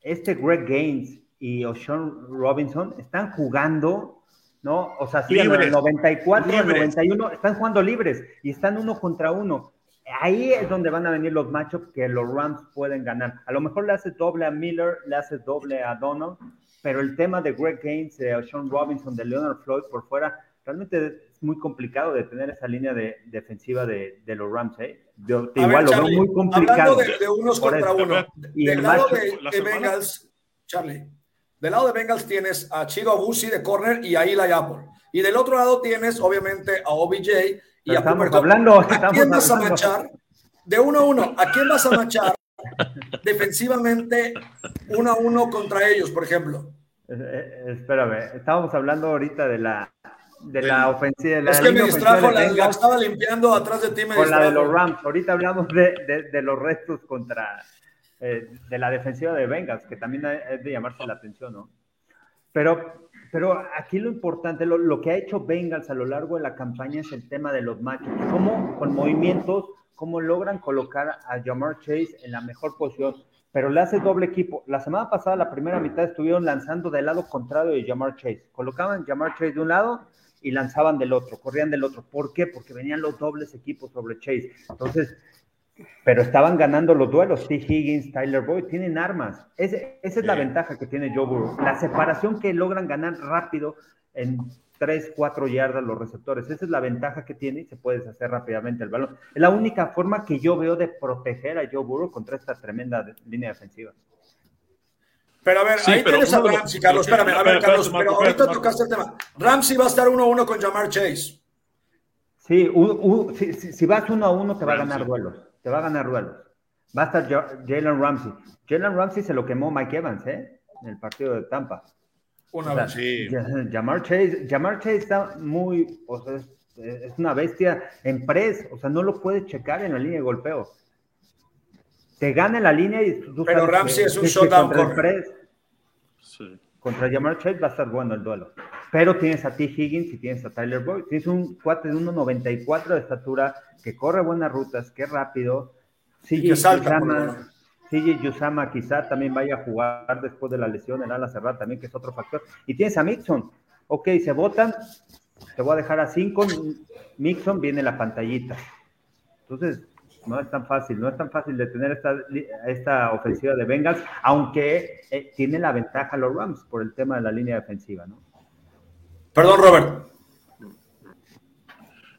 Speaker 4: este Greg Gaines y O'Shawn Robinson están jugando, ¿no? O sea, sí, en el
Speaker 3: Libres.
Speaker 4: 94, en el
Speaker 3: Libres.
Speaker 4: 91, están jugando libres y están uno contra uno. Ahí es donde van a venir los matchups que los Rams pueden ganar. A lo mejor le hace doble a Miller, le hace doble a Donald, pero el tema de Greg Gaines, de O'Shawn Robinson, de Leonard Floyd por fuera, realmente es muy complicado de tener esa línea de, defensiva de, de los Rams. ¿eh? Yo,
Speaker 5: A
Speaker 4: igual
Speaker 5: ver,
Speaker 4: lo
Speaker 5: Charlie,
Speaker 4: veo muy complicado.
Speaker 5: Hablando de, de unos contra
Speaker 4: eso.
Speaker 5: uno.
Speaker 4: Y
Speaker 5: Del
Speaker 4: el
Speaker 5: lado
Speaker 4: macho-
Speaker 5: de,
Speaker 2: la
Speaker 5: de Bengals, Charlie. Del lado de Bengals tienes a Chido Abusi de corner y a Eli Apple. Y del otro lado tienes, obviamente, a OBJ y
Speaker 4: Pero
Speaker 5: a
Speaker 4: estamos
Speaker 5: Cooper
Speaker 4: hablando,
Speaker 5: ¿A quién vas a
Speaker 4: hablando.
Speaker 5: manchar? De uno a uno, ¿a quién vas a manchar defensivamente uno a uno contra ellos, por ejemplo?
Speaker 4: Eh, espérame, estábamos hablando ahorita de la de la ofensiva. de la
Speaker 5: es que me distrajo, la, la estaba limpiando atrás de ti, me
Speaker 4: con la de
Speaker 5: distrajo.
Speaker 4: los Rams. Ahorita hablamos de, de, de los restos contra eh, de la defensiva de Bengals, que también es de llamarse la atención, ¿no? Pero, pero aquí lo importante, lo, lo que ha hecho Bengals a lo largo de la campaña es el tema de los machos. Cómo con movimientos, cómo logran colocar a Jamar Chase en la mejor posición. Pero le hace doble equipo. La semana pasada, la primera mitad, estuvieron lanzando del lado contrario de Jamar Chase. Colocaban Jamar Chase de un lado y lanzaban del otro, corrían del otro. ¿Por qué? Porque venían los dobles equipos sobre Chase. Entonces, pero estaban ganando los duelos. T. Higgins, Tyler Boyd, tienen armas. Ese- esa es la ventaja que tiene Joe Burrow. La separación que logran ganar rápido en 3, 4 yardas los receptores. Esa es la ventaja que tiene y se puede deshacer rápidamente el balón. Es la única forma que yo veo de proteger a Joe Burrow contra esta tremenda de- línea defensiva.
Speaker 5: Pero a ver,
Speaker 2: Sí,
Speaker 5: ahí
Speaker 2: pero
Speaker 5: tienes a Ramsey, Carlos.
Speaker 2: que-
Speaker 5: Espérame, a ver,
Speaker 2: espérate,
Speaker 5: Carlos,
Speaker 2: espérate,
Speaker 5: pero ahorita
Speaker 2: espérate,
Speaker 5: tocaste el tema. Ramsey va a estar uno a uno con Jamar Chase.
Speaker 4: Sí, si, si- si vas uno a uno, te va a ganar duelos. Te va a ganar duelos. Va a estar Ja- Jalen Ramsey. Jalen Ramsey se lo quemó Mike Evans, ¿eh? En el partido de Tampa.
Speaker 5: Una
Speaker 4: O sea,
Speaker 5: vez.
Speaker 3: Sí.
Speaker 4: Ja- Jamar Chase, Jamar Chase está muy, o sea, es, es una bestia en press, o sea, no lo puedes checar en la línea de golpeo. Te gana en la línea y tú
Speaker 5: Pero Ramsey es un
Speaker 4: que
Speaker 5: shutdown
Speaker 4: contra el press,
Speaker 2: Sí.
Speaker 4: contra Jamar Chase va a estar bueno el duelo. Pero tienes a T. Higgins y tienes a Tyler Boyd. Tienes un cuate de 1.94 de estatura que corre buenas rutas, que es rápido.
Speaker 5: Lo
Speaker 4: Yusama. CJ Yusama quizá también vaya a jugar después de la lesión en ala cerrada también, que es otro factor. Y tienes a Mixon. Ok, se votan. Te voy a dejar a 5. Mixon viene la pantallita. Entonces, no es tan fácil, no es tan fácil de tener esta, esta ofensiva de Bengals, aunque eh, tiene la ventaja los Rams por el tema de la línea defensiva, ¿no?
Speaker 5: Perdón, Robert.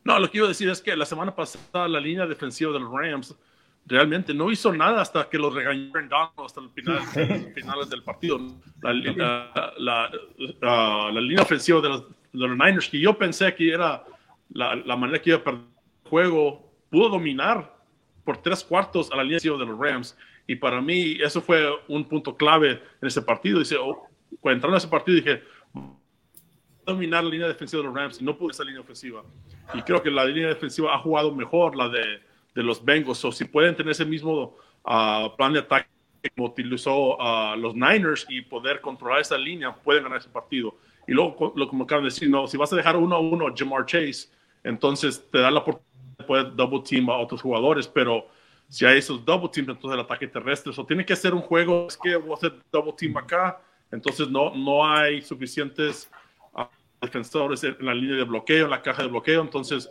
Speaker 2: No, lo que iba a decir es que la semana pasada la línea defensiva de los Rams realmente no hizo nada hasta que los regañaron hasta el final, finales del partido. La, la- la- la- la línea ofensiva de los, de los Niners, que yo pensé que era la, la manera que iba a perder el juego, pudo dominar por tres cuartos a la línea ofensiva de los Rams. Y para mí eso fue un punto clave en ese partido. Dice, oh, cuando entraron a ese partido dije, dominar la línea defensiva de los Rams y no pudo esa línea ofensiva. Y creo que la línea defensiva ha jugado mejor la de, de los Bengals. O si pueden tener ese mismo ah, plan de ataque como utilizó ah, los Niners y poder controlar esa línea, pueden ganar ese partido. Y luego, lo como acaban de decir, no, si vas a dejar uno a uno Jamar Chase, entonces te da la oportunidad de poder double team a otros jugadores, pero si hay esos double teams, entonces el ataque terrestre, o tiene que ser un juego, es que voy a hacer double team acá, entonces no, no hay suficientes ah, defensores en la línea de bloqueo, en la caja de bloqueo, entonces,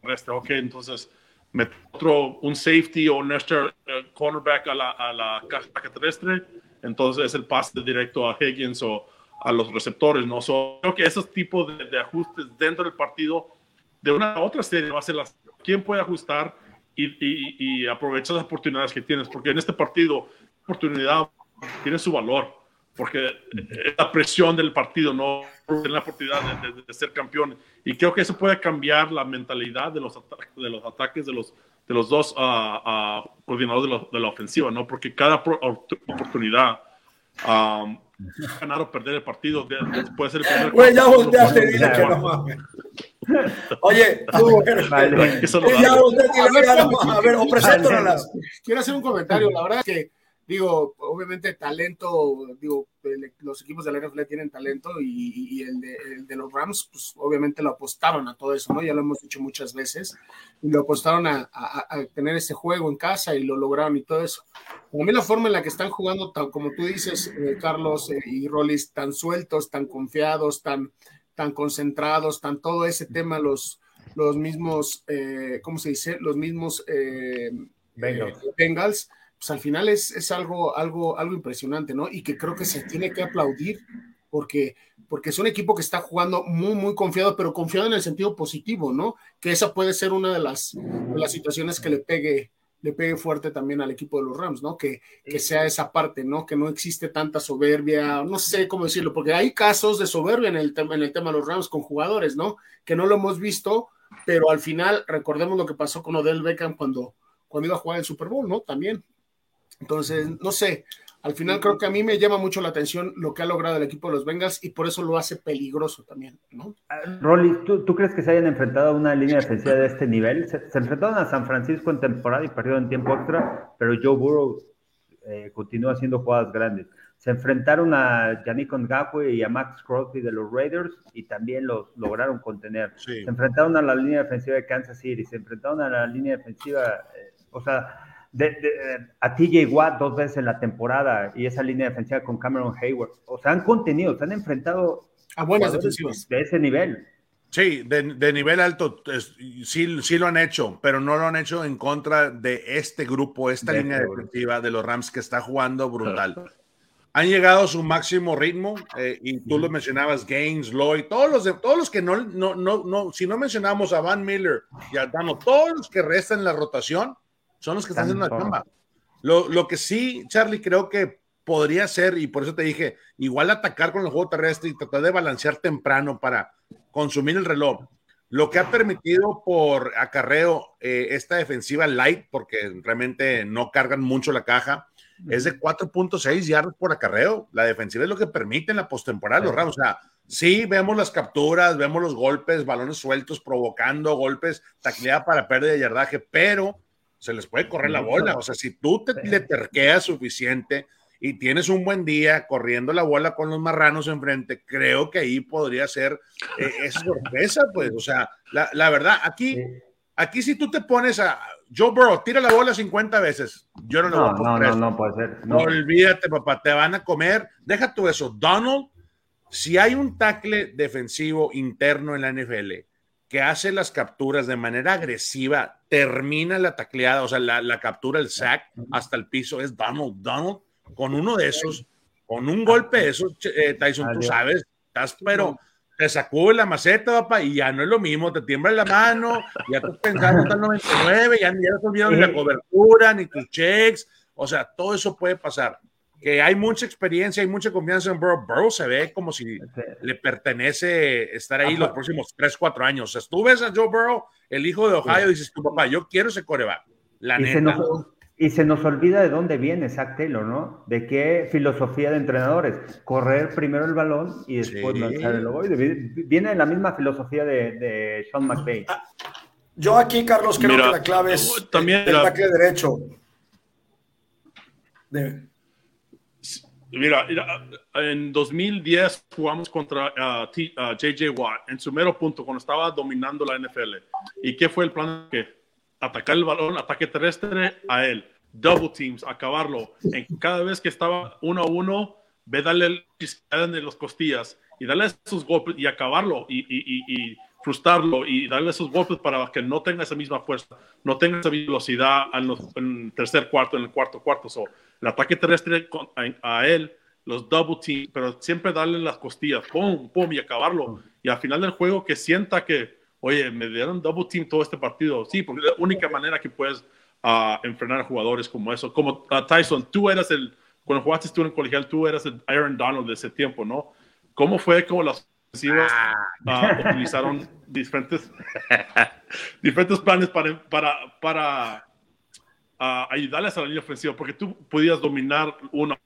Speaker 2: terrestre, ok, entonces meter otro, un safety o un extra eh, cornerback a la, a la caja terrestre, entonces es el pase directo a Higgins o a los receptores, ¿no? creo que esos tipos de, ajustes dentro del partido, de una a otra serie, va a ser las, quién puede ajustar y, y, aprovechar las oportunidades que tienes, porque en este partido, oportunidad tiene su valor, porque la presión del partido, no tener la oportunidad de, ser campeón. Y creo que eso puede cambiar la mentalidad de los, de los ataques de los, de los dos uh, coordinadores de la, ofensiva, ¿no? Porque cada oportunidad um, ganar o perder el partido puede ser el primer
Speaker 5: Güey, ya volteaste, dile que no mames. Oye, tú, vale. ya volteaste, a ver, o.
Speaker 1: Quiero hacer un comentario, la verdad que digo, obviamente talento, digo, los equipos de la NFL tienen talento y, el, de, los Rams, pues obviamente lo apostaron a todo eso, ¿no? Ya lo hemos dicho muchas veces, y lo apostaron a, tener ese juego en casa y lo lograron y todo eso. A mí la forma en la que están jugando, tan, como tú dices, eh, Carlos eh, y Rollis, tan sueltos, tan confiados, tan, tan concentrados, tan todo ese tema, los, los mismos, eh, ¿cómo se dice? Los mismos Bengals pues al final es, es, algo, algo, algo impresionante, ¿no? Y que creo que se tiene que aplaudir porque, porque es un equipo que está jugando muy, muy confiado, pero confiado en el sentido positivo, ¿no? Que esa puede ser una de las, las situaciones que le pegue, le pegue fuerte también al equipo de los Rams, ¿no? Que, que sea esa parte, ¿no? Que no existe tanta soberbia, no sé cómo decirlo, porque hay casos de soberbia en el, en el tema de los Rams con jugadores, ¿no? Que no lo hemos visto, pero al final recordemos lo que pasó con Odell Beckham cuando, cuando iba a jugar el Super Bowl, ¿no? También entonces, no sé, al final creo que a mí me llama mucho la atención lo que ha logrado el equipo de los Bengals y por eso lo hace peligroso también, ¿no?
Speaker 4: Ah, Rolly, ¿tú, crees que se hayan enfrentado a una línea defensiva de este nivel? Se, enfrentaron a San Francisco en temporada y perdieron en tiempo extra, pero Joe Burrow eh, continúa haciendo jugadas grandes. Se enfrentaron a Yannick Ngakwe y a Max Crosby de los Raiders y también los lograron contener. Se enfrentaron a la línea defensiva de Kansas City, se enfrentaron a la línea defensiva, eh, o sea, de, a TJ Watt dos veces en la temporada y esa línea defensiva con Cameron Hayward. O sea, han contenido, se han enfrentado
Speaker 1: a buenas defensivas
Speaker 4: de ese nivel.
Speaker 3: Sí, de, nivel alto, sí, sí lo han hecho, pero no lo han hecho en contra de este grupo, esta línea defensiva de los Rams que está jugando brutal. Han llegado a su máximo ritmo eh, y tú lo mencionabas, Gaines, Lloyd, todos los, de, todos los que no, no, no, no, si no mencionamos a Van Miller y a Dano, todos los que restan en la rotación, son los que están haciendo la chamba. Lo, lo, que sí, Charlie, creo que podría ser, y por eso te dije, igual atacar con el juego terrestre y tratar de balancear temprano para consumir el reloj. Lo que ha permitido por acarreo eh, esta defensiva light, porque realmente no cargan mucho la caja, es de 4.6 yardas por acarreo. La defensiva es lo que permite en la postemporada los Rams. O sea, sí vemos las capturas, vemos los golpes, balones sueltos, provocando golpes, tacleada para pérdida de yardaje, pero se les puede correr la bola. O sea, si tú te, le terqueas suficiente y tienes un buen día corriendo la bola con los marranos enfrente, creo que ahí podría ser eh, esa sorpresa, pues. O sea, la, verdad, aquí, aquí si tú te pones a Joe Burrow, tira la bola 50 veces, yo no lo
Speaker 4: no, voy a no, no, no, puede ser.
Speaker 3: No. Olvídate, papá, te van a comer. Deja tú eso. Donald, si hay un tackle defensivo interno en la NFL que hace las capturas de manera agresiva, termina la tacleada, o sea, la, captura, el sack hasta el piso, es Donald. Donald, con uno de esos, con un golpe de esos, eh, Tyson, tú sabes, estás, pero te sacude la maceta, papá, y ya no es lo mismo, te tiembla la mano, ya estás pensando hasta el 99, ya, ya no te olvidas ni la cobertura, ni tus checks, o sea, todo eso puede pasar que hay mucha experiencia, hay mucha confianza en Burrow. Burrow se ve como si le pertenece estar ahí los próximos 3, 4 años. O sea, tú ves a Joe Burrow, el hijo de Ohio, y dices, tu papá, yo quiero ese coreback. La
Speaker 4: y
Speaker 3: neta.
Speaker 4: Se nos, y se nos olvida de dónde viene Zach Taylor, ¿no? De qué filosofía de entrenadores. Correr primero el balón y después lanzar el ovoide. Viene de la misma filosofía de, de Sean McVay. Ah,
Speaker 5: yo aquí, Carlos, creo que la clave es también el, ataque derecho.
Speaker 2: De, Mira, en 2010 jugamos contra JJ Watt en su mero punto, cuando estaba dominando la NFL. ¿Y qué fue el plan? Que atacar el balón, ataque terrestre a él, double teams, acabarlo. En cada vez que estaba uno a uno, ve darle el de los costillas y darle esos golpes y acabarlo y, y, y, frustrarlo y darle esos golpes para que no tenga esa misma fuerza, no tenga esa velocidad en, el tercer cuarto, en el cuarto cuarto. So, el ataque terrestre a, él los double team, pero siempre darle las costillas, pum, pum, y acabarlo. Y al final del juego que sienta que, oye, me dieron double team todo este partido. Sí, porque es la única manera que puedes uh, enfrentar a jugadores como eso. Como uh, Tyson, tú eras el, cuando jugaste tú en el colegial, tú eras el Aaron Donald de ese tiempo, ¿no? ¿Cómo fue como las ofensivas uh, utilizaron diferentes, diferentes planes para, para, para ayudarles a la línea ofensiva? Porque tú podías dominar uno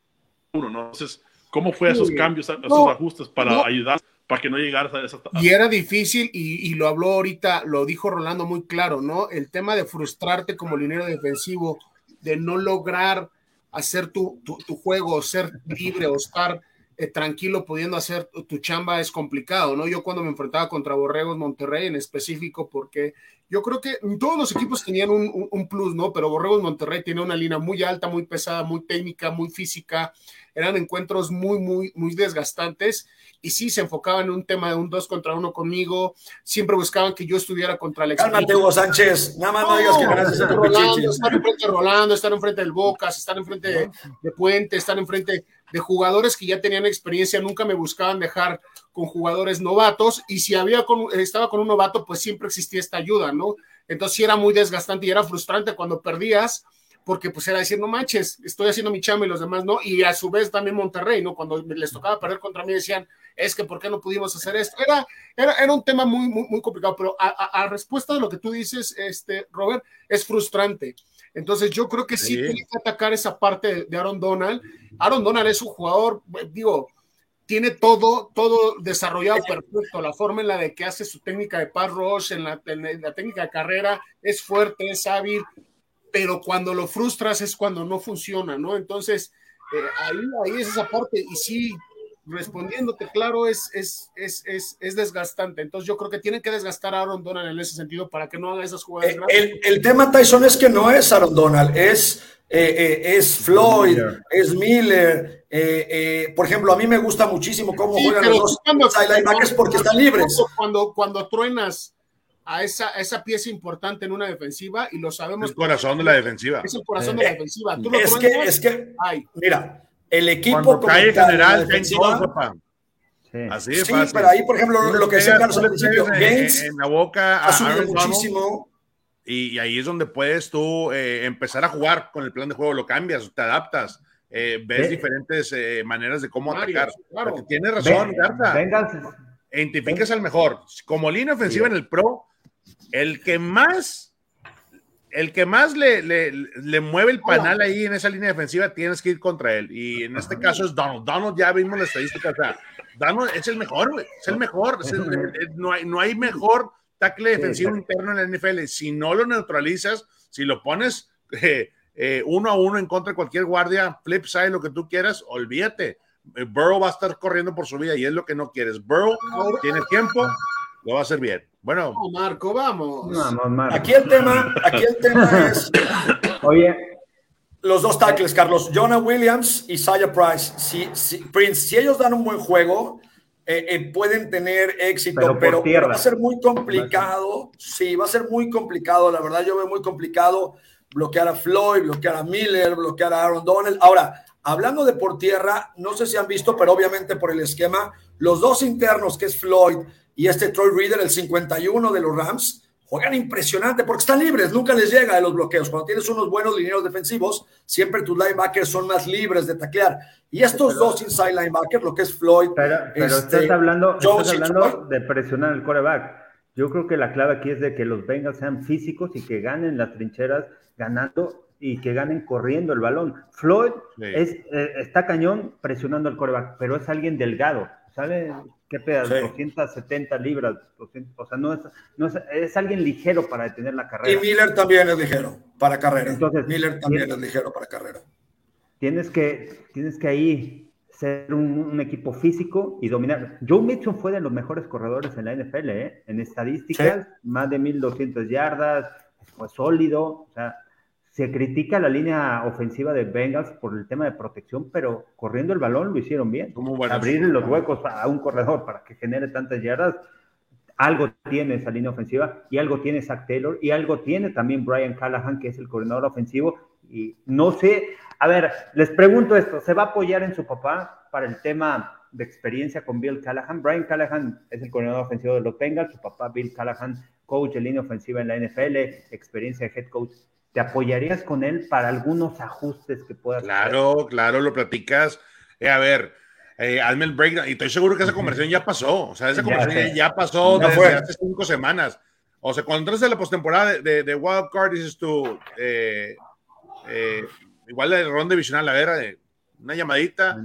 Speaker 2: uno, ¿no? Entonces, ¿cómo fue esos cambios, esos ajustes para ayudar, para que no llegaras a esa...
Speaker 1: Y era difícil, y, lo habló ahorita, lo dijo Rolando muy claro, ¿no? El tema de frustrarte como liniero defensivo, de no lograr hacer tu, tu, tu juego, ser libre o estar eh, tranquilo pudiendo hacer tu chamba es complicado, ¿no? Yo cuando me enfrentaba contra Borregos Monterrey en específico, porque yo creo que todos los equipos tenían un, un, plus, ¿no? Pero Borregos Monterrey tiene una línea muy alta, muy pesada, muy técnica, muy física. Eran encuentros muy, muy, muy desgastantes. Y sí, se enfocaban en un tema de un dos contra uno conmigo. Siempre buscaban que yo estuviera contra Alex.
Speaker 5: Cálmate, Hugo Sánchez. Nada más no, digas que gracias a
Speaker 1: Rolando, Estar enfrente de Rolando, estar enfrente del Bocas, estar enfrente de, de Puente, estar enfrente de jugadores que ya tenían experiencia, nunca me buscaban dejar con jugadores novatos y si había con, estaba con un novato, pues siempre existía esta ayuda, ¿no? Entonces sí era muy desgastante y era frustrante cuando perdías, porque pues era decir, no manches, estoy haciendo mi chamba y los demás no, y a su vez también Monterrey, ¿no? Cuando les tocaba perder contra mí decían, es que ¿por qué no pudimos hacer esto? Era, era, era un tema muy, muy, complicado, pero a, a, a respuesta de lo que tú dices, este, Robert, es frustrante. Entonces yo creo que sí, tiene que atacar esa parte de Aaron Donald. Aaron Donald es un jugador, digo, tiene todo, todo desarrollado perfecto, la forma en la de que hace su técnica de pass rush, en la, técnica de carrera, es fuerte, es hábil, pero cuando lo frustras es cuando no funciona, ¿no? Entonces, eh, ahí, ahí es esa parte, y sí, respondiéndote claro, es, es, es, es, es desgastante. Entonces yo creo que tienen que desgastar a Aaron Donald en ese sentido para que no haga esas jugadas.
Speaker 5: Eh, el, el, tema, Tyson, es que no es Aaron Donald, es, eh, eh, es Floyd, Miller. es Miller. por ejemplo, a mí me gusta muchísimo cómo sí, juegan los dos linebackers porque están libres.
Speaker 1: Cuando, cuando truenas a esa, esa pieza importante en una defensiva y lo sabemos.
Speaker 3: El corazón de la defensiva.
Speaker 1: Es el corazón de la defensiva.
Speaker 5: ¿Tú es, que, es que, ay. mira, el equipo
Speaker 3: Cuando cae general, Sí. Así es
Speaker 5: sí, pero ahí, por ejemplo, lo, lo que decía Carlos al principio, Gaines
Speaker 3: en, la boca
Speaker 5: ha subido muchísimo.
Speaker 3: Y, y, ahí es donde puedes tú eh, empezar a jugar con el plan de juego, lo cambias, te adaptas, eh, ves ¿Sí? diferentes eh, maneras de cómo Mario, atacar. Claro. Porque tienes razón, Garza.
Speaker 4: Venga.
Speaker 3: Identificas al mejor. Como línea ofensiva sí. en el Pro, el que más el que más le, le, le, mueve el panal ahí en esa línea defensiva, tienes que ir contra él. Y en este caso es Donald. Donald ya vimos la estadística. O sea, Donald es el mejor, güey. Es el mejor. Es el, no, hay, no hay mejor tackle defensivo sí, interno en la NFL. Si no lo neutralizas, si lo pones eh, eh, uno a uno en contra de cualquier guardia, flip side, lo que tú quieras, olvídate. Burrow va a estar corriendo por su vida y es lo que no quieres. Burrow tiene tiempo, lo va a hacer bien. Bueno,
Speaker 1: vamos, Marco, vamos.
Speaker 5: vamos Marco. Aquí el tema, aquí el tema es.
Speaker 4: Oye.
Speaker 5: Los dos tackles, Carlos, Jonah Williams y Saya Price. Si, si, Prince, si ellos dan un buen juego, eh, eh, pueden tener éxito, pero, pero, va a ser muy complicado. Sí, va a ser muy complicado. La verdad, yo veo muy complicado bloquear a Floyd, bloquear a Miller, bloquear a Aaron Donald. Ahora, hablando de por tierra, no sé si han visto, pero obviamente por el esquema, los dos internos, que es Floyd y este Troy Reader, el 51 de los Rams, juegan impresionante porque están libres, nunca les llega de los bloqueos. Cuando tienes unos buenos lineros defensivos, siempre tus linebackers son más libres de taclear. Y estos pero, dos inside linebackers, lo que es Floyd.
Speaker 4: Pero, pero este, estás hablando, estás hablando de presionar el coreback. Yo creo que la clave aquí es de que los Bengals sean físicos y que ganen las trincheras ganando y que ganen corriendo el balón. Floyd sí. es, eh, está cañón presionando el coreback, pero es alguien delgado, ¿sabe? ¿Qué pedas? Sí. 270 libras, 200, o sea, no es, no es, es alguien ligero para detener la carrera.
Speaker 5: Y Miller también es ligero para carrera. Entonces, Miller también tienes, es ligero para carrera.
Speaker 4: Tienes que, tienes que ahí ser un, un, equipo físico y dominar. Joe Mixon fue de los mejores corredores en la NFL, ¿eh? en estadísticas, sí. más de 1200 yardas, fue sólido, o sea, se critica la línea ofensiva de Bengals por el tema de protección, pero corriendo el balón lo hicieron bien. Abrir los huecos a un corredor para que genere tantas yardas, algo tiene esa línea ofensiva y algo tiene Zach Taylor y algo tiene también Brian Callahan, que es el coordinador ofensivo. Y no sé, a ver, les pregunto esto, ¿se va a apoyar en su papá? para el tema de experiencia con Bill Callahan. Brian Callahan es el coordinador ofensivo de los Bengals, su papá Bill Callahan, coach de línea ofensiva en la NFL, experiencia de head coach. ¿Te apoyarías con él para algunos ajustes que puedas
Speaker 3: Claro, hacer? claro, lo platicas. Eh, a ver, eh, hazme el breakdown. Y estoy seguro que esa conversación ya pasó. O sea, esa conversación ya, pasó desde hace cinco semanas. O sea, cuando entras en la postemporada de, de, Wild Card, dices tú, eh, eh, igual de ronda divisional, a ver, una llamadita.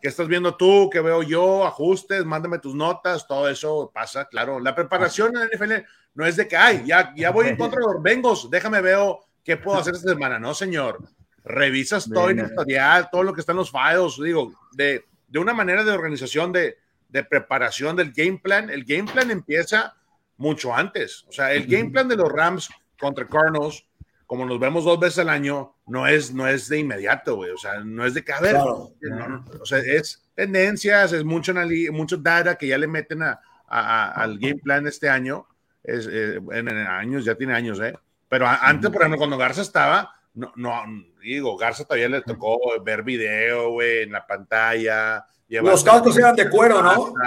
Speaker 3: ¿Qué estás viendo tú? ¿Qué veo yo? Ajustes, mándame tus notas, todo eso pasa, claro. La preparación en la NFL no es de que, ay, ya, ya voy en contra de los Bengals, déjame veo qué puedo hacer esta semana. No, señor. Revisas todo el historial, todo lo que está en los files, digo, de, de una manera de organización, de, de preparación del game plan. El game plan empieza mucho antes. O sea, el game plan de los Rams contra Cardinals, como nos vemos dos veces al año, no es, no es de inmediato, güey. O sea, no es de que, o sea, es tendencias, es mucho, mucho data que ya le meten a, al game plan este año. Es, eh, en, años, ya tiene años, ¿eh? Pero antes, por ejemplo, cuando Garza estaba, no, no, digo, Garza todavía le tocó ver video, güey, en la pantalla.
Speaker 5: Los cálculos eran de cuero, ¿no?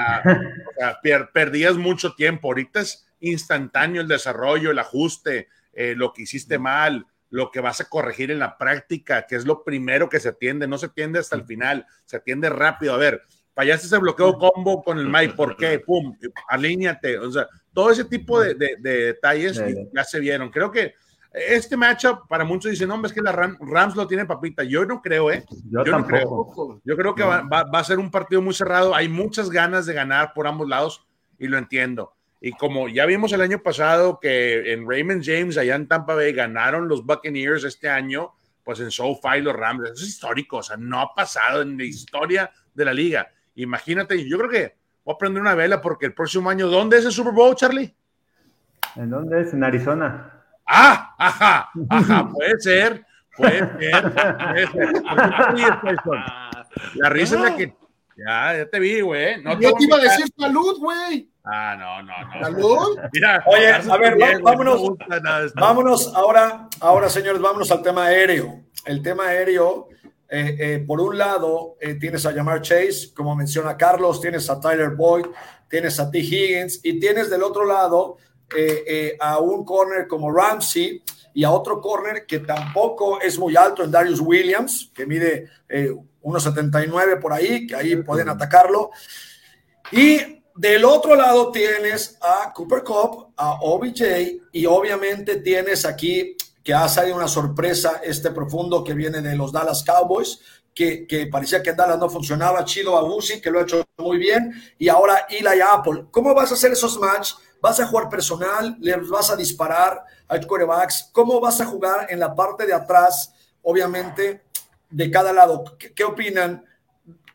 Speaker 3: O sea, perdías mucho tiempo. Ahorita es instantáneo el desarrollo, el ajuste, eh, lo que hiciste mal, lo que vas a corregir en la práctica, que es lo primero que se atiende. No se atiende hasta el final, se atiende rápido. A ver, fallaste ese bloqueo combo con el Mike, ¿por qué? Pum, alíñate. O sea, todo ese tipo de, detalles ya se vieron. Creo que este matchup, para muchos dicen, no, es que la Rams lo tiene papita. Yo no creo, ¿eh? Yo, no creo. Yo creo que va, a ser un partido muy cerrado. Hay muchas ganas de ganar por ambos lados y lo entiendo. Y como ya vimos el año pasado que en Raymond James, allá en Tampa Bay, ganaron los Buccaneers este año, pues en SoFi los Rams. Eso es histórico, o sea, no ha pasado en la historia de la liga. Imagínate, yo creo que voy a prender una vela porque el próximo año, ¿dónde es el Super Bowl, Charlie?
Speaker 4: ¿En dónde es? En Arizona.
Speaker 3: Ah, ajá, ajá, puede ser, puede ser, La risa es la que. Ya, ya te vi, güey.
Speaker 1: No Yo te iba a decir salud, güey.
Speaker 3: Ah, no, no, no.
Speaker 1: ¿Salud?
Speaker 5: Mira, Oye, a ver, vámonos. vámonos ahora, ahora, señores, vámonos al tema aéreo. El tema aéreo, eh, eh, por un lado, eh, tienes a Jamar Chase, como menciona Carlos, tienes a Tyler Boyd, tienes a T. Higgins y tienes del otro lado a un corner como Ramsey y a otro corner que tampoco es muy alto en Darius Williams, que mide eh, 1,79 por ahí, que ahí pueden atacarlo. Y del otro lado tienes a Cooper Cup, a OBJ y obviamente tienes aquí que ha salido una sorpresa este profundo que viene de los Dallas Cowboys, que, que, parecía que en Dallas no funcionaba, Chido Abusi, que lo ha hecho muy bien, y ahora Eli Apple. ¿Cómo vas a hacer esos matches? ¿Vas a jugar personal? ¿Les vas a disparar a corebacks? ¿Cómo vas a jugar en la parte de atrás, obviamente, de cada lado? ¿Qué, opinan?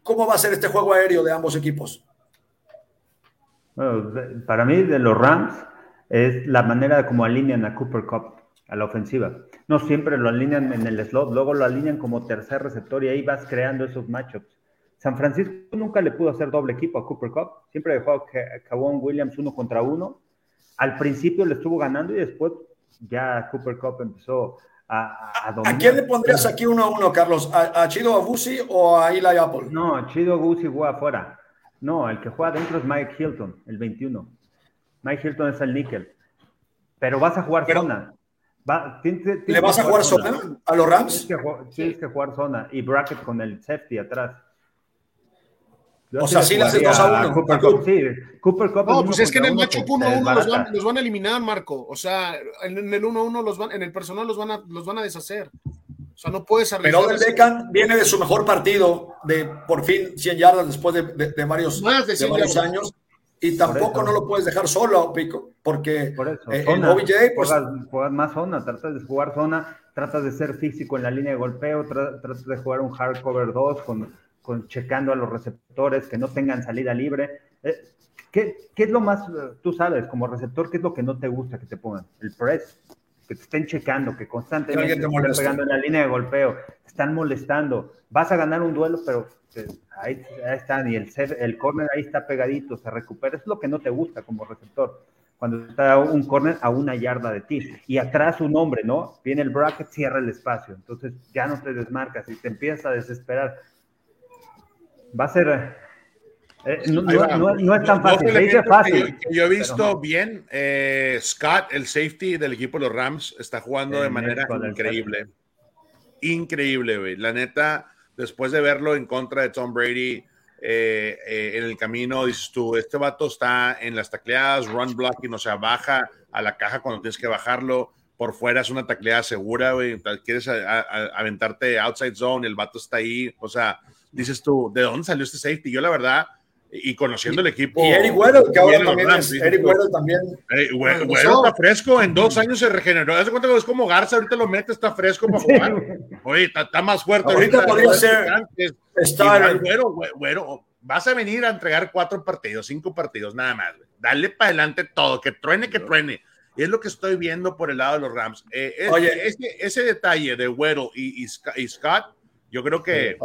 Speaker 5: ¿Cómo va a ser este juego aéreo de ambos equipos?
Speaker 4: para mí, de los Rams, es la manera como alinean a Cooper Cup a la ofensiva. No siempre lo alinean en el slot, luego lo alinean como tercer receptor y ahí vas creando esos matchups. San Francisco nunca le pudo hacer doble equipo a Cooper Cup, siempre dejó a Kawon Williams uno contra uno. Al principio le estuvo ganando y después ya Cooper Cup empezó a,
Speaker 5: a, dominar. ¿A quién le pondrías aquí uno a uno, Carlos? ¿A, Chido Abusi o a Eli Apple?
Speaker 4: No, Chido Abusi juega afuera. No, el que juega adentro es Mike Hilton, el 21. Mike Hilton es el níquel. Pero vas a jugar zona.
Speaker 5: ¿Le vas a jugar zona, a los Rams?
Speaker 4: Tienes que, jugar zona y bracket con el safety atrás
Speaker 5: o sea, sí le hace 2 a 1.
Speaker 4: Cooper Cup, sí. Cooper Cup
Speaker 1: no, pues es que en el matchup 1 1 los van, los van a eliminar, Marco. O sea, en el 1 1 los van, en el personal los van a, los van a deshacer. O sea, no puedes
Speaker 5: arriesgar. Pero el Beckham viene de su mejor partido, de por fin 100 yardas después de, de, de varios, Más de, 100 de varios años. Y tampoco no lo puedes dejar solo, Pico, porque
Speaker 4: por eso, eh, en OBJ, pues. Juegas, más zona, tratas de jugar zona, tratas de ser físico en la línea de golpeo, tratas de jugar un hard cover 2 con con, checando a los receptores, que no tengan salida libre. Eh, ¿Qué, ¿Qué, es lo más, tú sabes, como receptor, qué es lo que no te gusta que te pongan? El press, que te estén checando, que constantemente te estén pegando en la línea de golpeo, te están molestando. Vas a ganar un duelo, pero eh, ahí, están, y el, el corner ahí está pegadito, se recupera. es lo que no te gusta como receptor cuando está un corner a una yarda de ti. Y atrás un hombre, ¿no? Viene el bracket, cierra el espacio. Entonces ya no te desmarcas y te empiezas a desesperar Va a ser. Eh, no, es tan fácil. fácil
Speaker 3: yo he visto bien. Eh, Scott, el safety del equipo de los Rams, está jugando de manera increíble. Increíble, güey. La neta, después de verlo en contra de Tom Brady eh, en el camino, dices tú, este vato está en las tacleadas, run blocking, o sea, baja a la caja cuando tienes que bajarlo por fuera es una tacleada segura, güey. Quieres aventarte outside zone, el vato está ahí. O sea, dices tú, ¿de dónde salió este safety? Yo, la verdad, y conociendo el equipo.
Speaker 5: Y Eric Weddle, que ahora también es, Eric Weddle también.
Speaker 3: Weddle está fresco, en dos años se regeneró. Haz cuenta que es como Garza, ahorita lo mete, está fresco para jugar. Oye, está, más fuerte.
Speaker 5: Ahorita, podría ser.
Speaker 3: Está güero, güero, vas a venir a entregar cuatro partidos, cinco partidos, nada más. Dale para adelante todo, que truene, que truene. Y es lo que estoy viendo por el lado de los Rams. Eh, Oye, ese, ese, detalle de Weddle y, y, Scott, yo creo que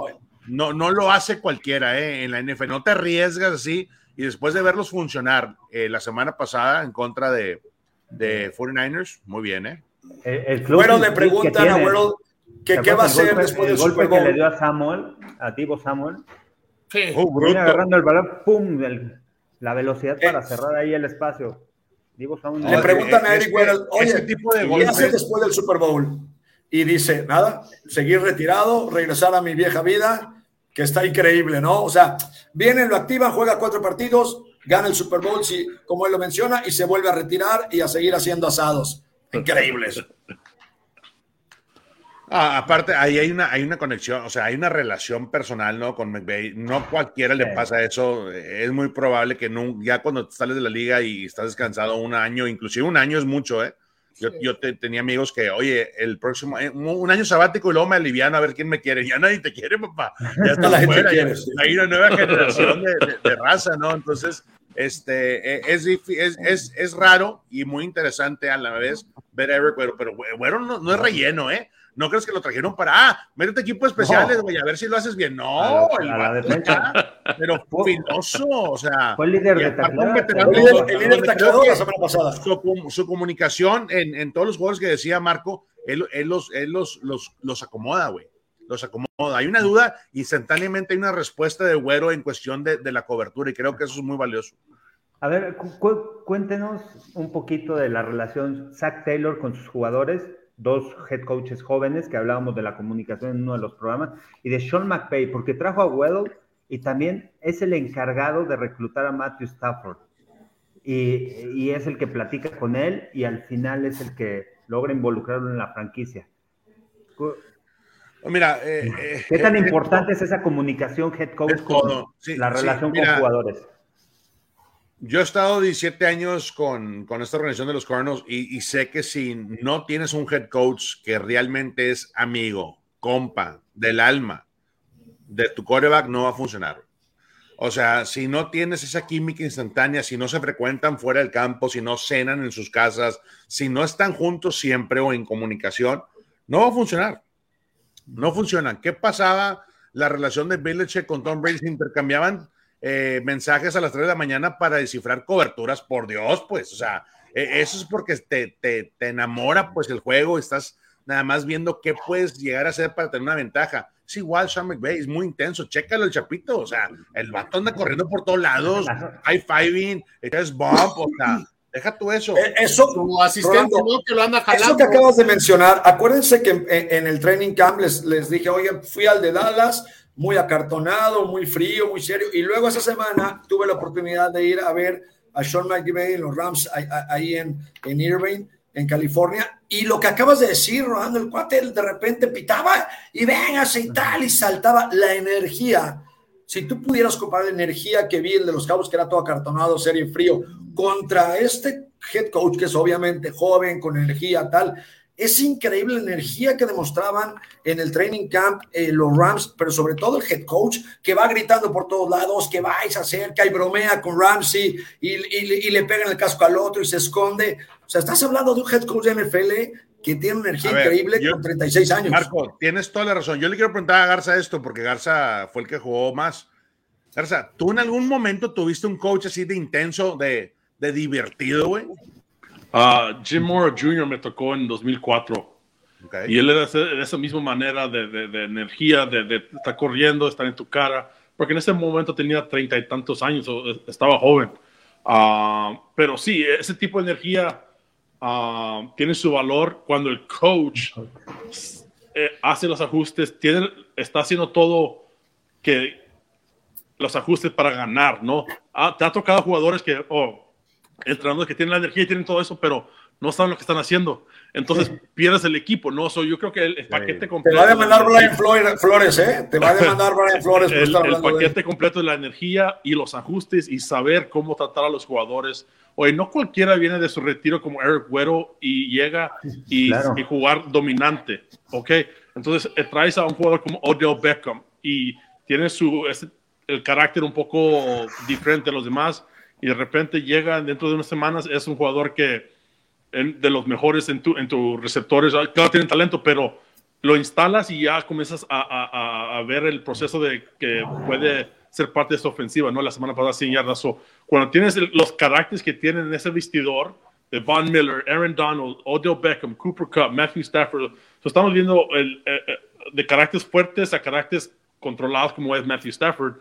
Speaker 3: no, no lo hace cualquiera eh, en la NFL. No te arriesgas así. Y después de verlos funcionar eh, la semana pasada en contra de, de 49ers, muy bien, ¿eh?
Speaker 5: El, bueno, le preguntan a Weddle que qué va a hacer después del
Speaker 4: golpe que le dio a Samuel, a Tibo Samuel. Sí. Uh, viene agarrando el balón, ¡pum! la velocidad para cerrar ahí el espacio.
Speaker 5: Le preguntan a Eric Weddle, oye, tipo de ¿qué hace después del Super Bowl? Y dice, nada, seguir retirado, regresar a mi vieja vida, que está increíble, ¿no? O sea, viene, lo activa, juega cuatro partidos, gana el Super Bowl, si, como él lo menciona, y se vuelve a retirar y a seguir haciendo asados. Increíble eso.
Speaker 3: Ah, aparte, ahí hay una, hay una conexión, o sea, hay una relación personal, ¿no? Con McVeigh. No cualquiera le pasa eso. Es muy probable que no, ya cuando sales de la liga y estás descansado un año, inclusive un año es mucho, ¿eh? Yo, yo tenía amigos que, oye, el próximo, un año sabático y luego me aliviano a ver quién me quiere. Ya nadie te quiere, papá. Ya está la fuera, hay una nueva generación de, raza, ¿no? Entonces, este, e, es, es, es, es, raro y muy interesante a la vez ver a Eric, pero, pero bueno, no, no es relleno, ¿eh? No crees que lo trajeron para, ah, métete equipos especiales, güey, a ver si lo haces bien. No, el pero filoso, o sea.
Speaker 4: Fue el líder de taclado.
Speaker 5: El líder de la semana pasada.
Speaker 3: Su, comunicación en, en, todos los juegos que decía Marco, él, él, los, él los, los, los acomoda, güey. Los acomoda. Hay una duda, instantáneamente hay una respuesta de Güero en cuestión de, de la cobertura y creo que eso es muy valioso.
Speaker 4: A ver, cuéntenos un poquito de la relación Zach Taylor con sus jugadores dos head coaches jóvenes que hablábamos de la comunicación en uno de los programas, y de Sean McVay, porque trajo a Weddle y también es el encargado de reclutar a Matthew Stafford. Y, es el que platica con él y al final es el que logra involucrarlo en la franquicia.
Speaker 3: Mira,
Speaker 4: eh, eh, ¿qué tan eh, importante es esa comunicación head coach con la relación con jugadores?
Speaker 3: Yo he estado 17 años con, esta organización de los Cardinals y, sé que si no tienes un head coach que realmente es amigo, compa, del alma de tu quarterback, no va a funcionar. O sea, si no tienes esa química instantánea, si no se frecuentan fuera del campo, si no cenan en sus casas, si no están juntos siempre o en comunicación, no va a funcionar. No funciona. ¿Qué pasaba? La relación de Belichick con Tom Brady se intercambiaban eh, mensajes a las 3 de la mañana para descifrar coberturas, por Dios, pues, o sea, e, eso es porque te, te, te, enamora, pues, el juego, estás nada más viendo qué puedes llegar a hacer para tener una ventaja. Es igual Sean McVay, es muy intenso, chécalo el chapito, o sea, el vato anda corriendo por todos lados, high-fiving, es bomb, o sea, deja tú eso.
Speaker 5: Eh, eso, como asistente, que lo anda jalando. Eso que acabas de mencionar, acuérdense que en, en el training camp les, les dije, oye, fui al de Dallas, muy acartonado, muy frío, muy serio. Y luego esa semana tuve la oportunidad de ir a ver a Sean McVay en los Rams ahí en, en Irvine, en California. Y lo que acabas de decir, Rolando, el cuate de repente pitaba y véngase y tal, y saltaba la energía. Si tú pudieras comparar la energía que vi el de los Cabos, que era todo acartonado, serio y frío, contra este head coach, que es obviamente joven, con energía, tal, es increíble la energía que demostraban en el training camp eh, los Rams, pero sobre todo el head coach que va gritando por todos lados, que vais a hacer, que hay bromea con Ramsey y, y, le pegan el casco al otro y se esconde. O sea, estás hablando de un head coach de NFL que tiene una energía increíble con 36 años.
Speaker 3: Marco, tienes toda la razón. Yo le quiero preguntar a Garza esto porque Garza fue el que jugó más. Garza, ¿tú en algún momento tuviste un coach así de intenso, de, de divertido, güey?
Speaker 2: Uh, Jim Moore Jr. me tocó en 2004. Y él era de esa misma manera de, de, energía, de, estar corriendo, estar en tu cara, porque en ese momento tenía treinta y tantos años, estaba joven. Ah, pero sí, ese tipo de energía ah, tiene su valor cuando el coach eh, hace los ajustes, tiene, está haciendo todo que los ajustes para ganar, ¿no? Ah, te ha tocado jugadores que, oh, entrenadores que tienen la energía y tienen todo eso, pero no saben lo que están haciendo. Entonces pierdes el equipo, ¿no? yo creo que el, paquete completo.
Speaker 5: Te va a demandar Brian Flores, ¿eh? Te va a demandar Brian Flores.
Speaker 2: el, el paquete completo de la energía y los ajustes y saber cómo tratar a los jugadores. Oye, no cualquiera viene de su retiro como Eric Güero y llega y, y jugar dominante, ¿ok? Entonces eh, traes a un jugador como Odell Beckham y tiene su, el carácter un poco diferente a los demás y de repente llega dentro de unas semanas, es un jugador que de los mejores en tus en tu receptores, ah, claro, tienen talento, pero lo instalas y ya comienzas a, a, ver el proceso de que puede ser parte de esta ofensiva, ¿no? La semana pasada sin yardas. cuando tienes los caracteres que tienen en ese vestidor, de Von Miller, Aaron Donald, Odell Beckham, Cooper Cup, Matthew Stafford, estamos viendo el, eh, eh, de caracteres fuertes a caracteres controlados como es Matthew Stafford,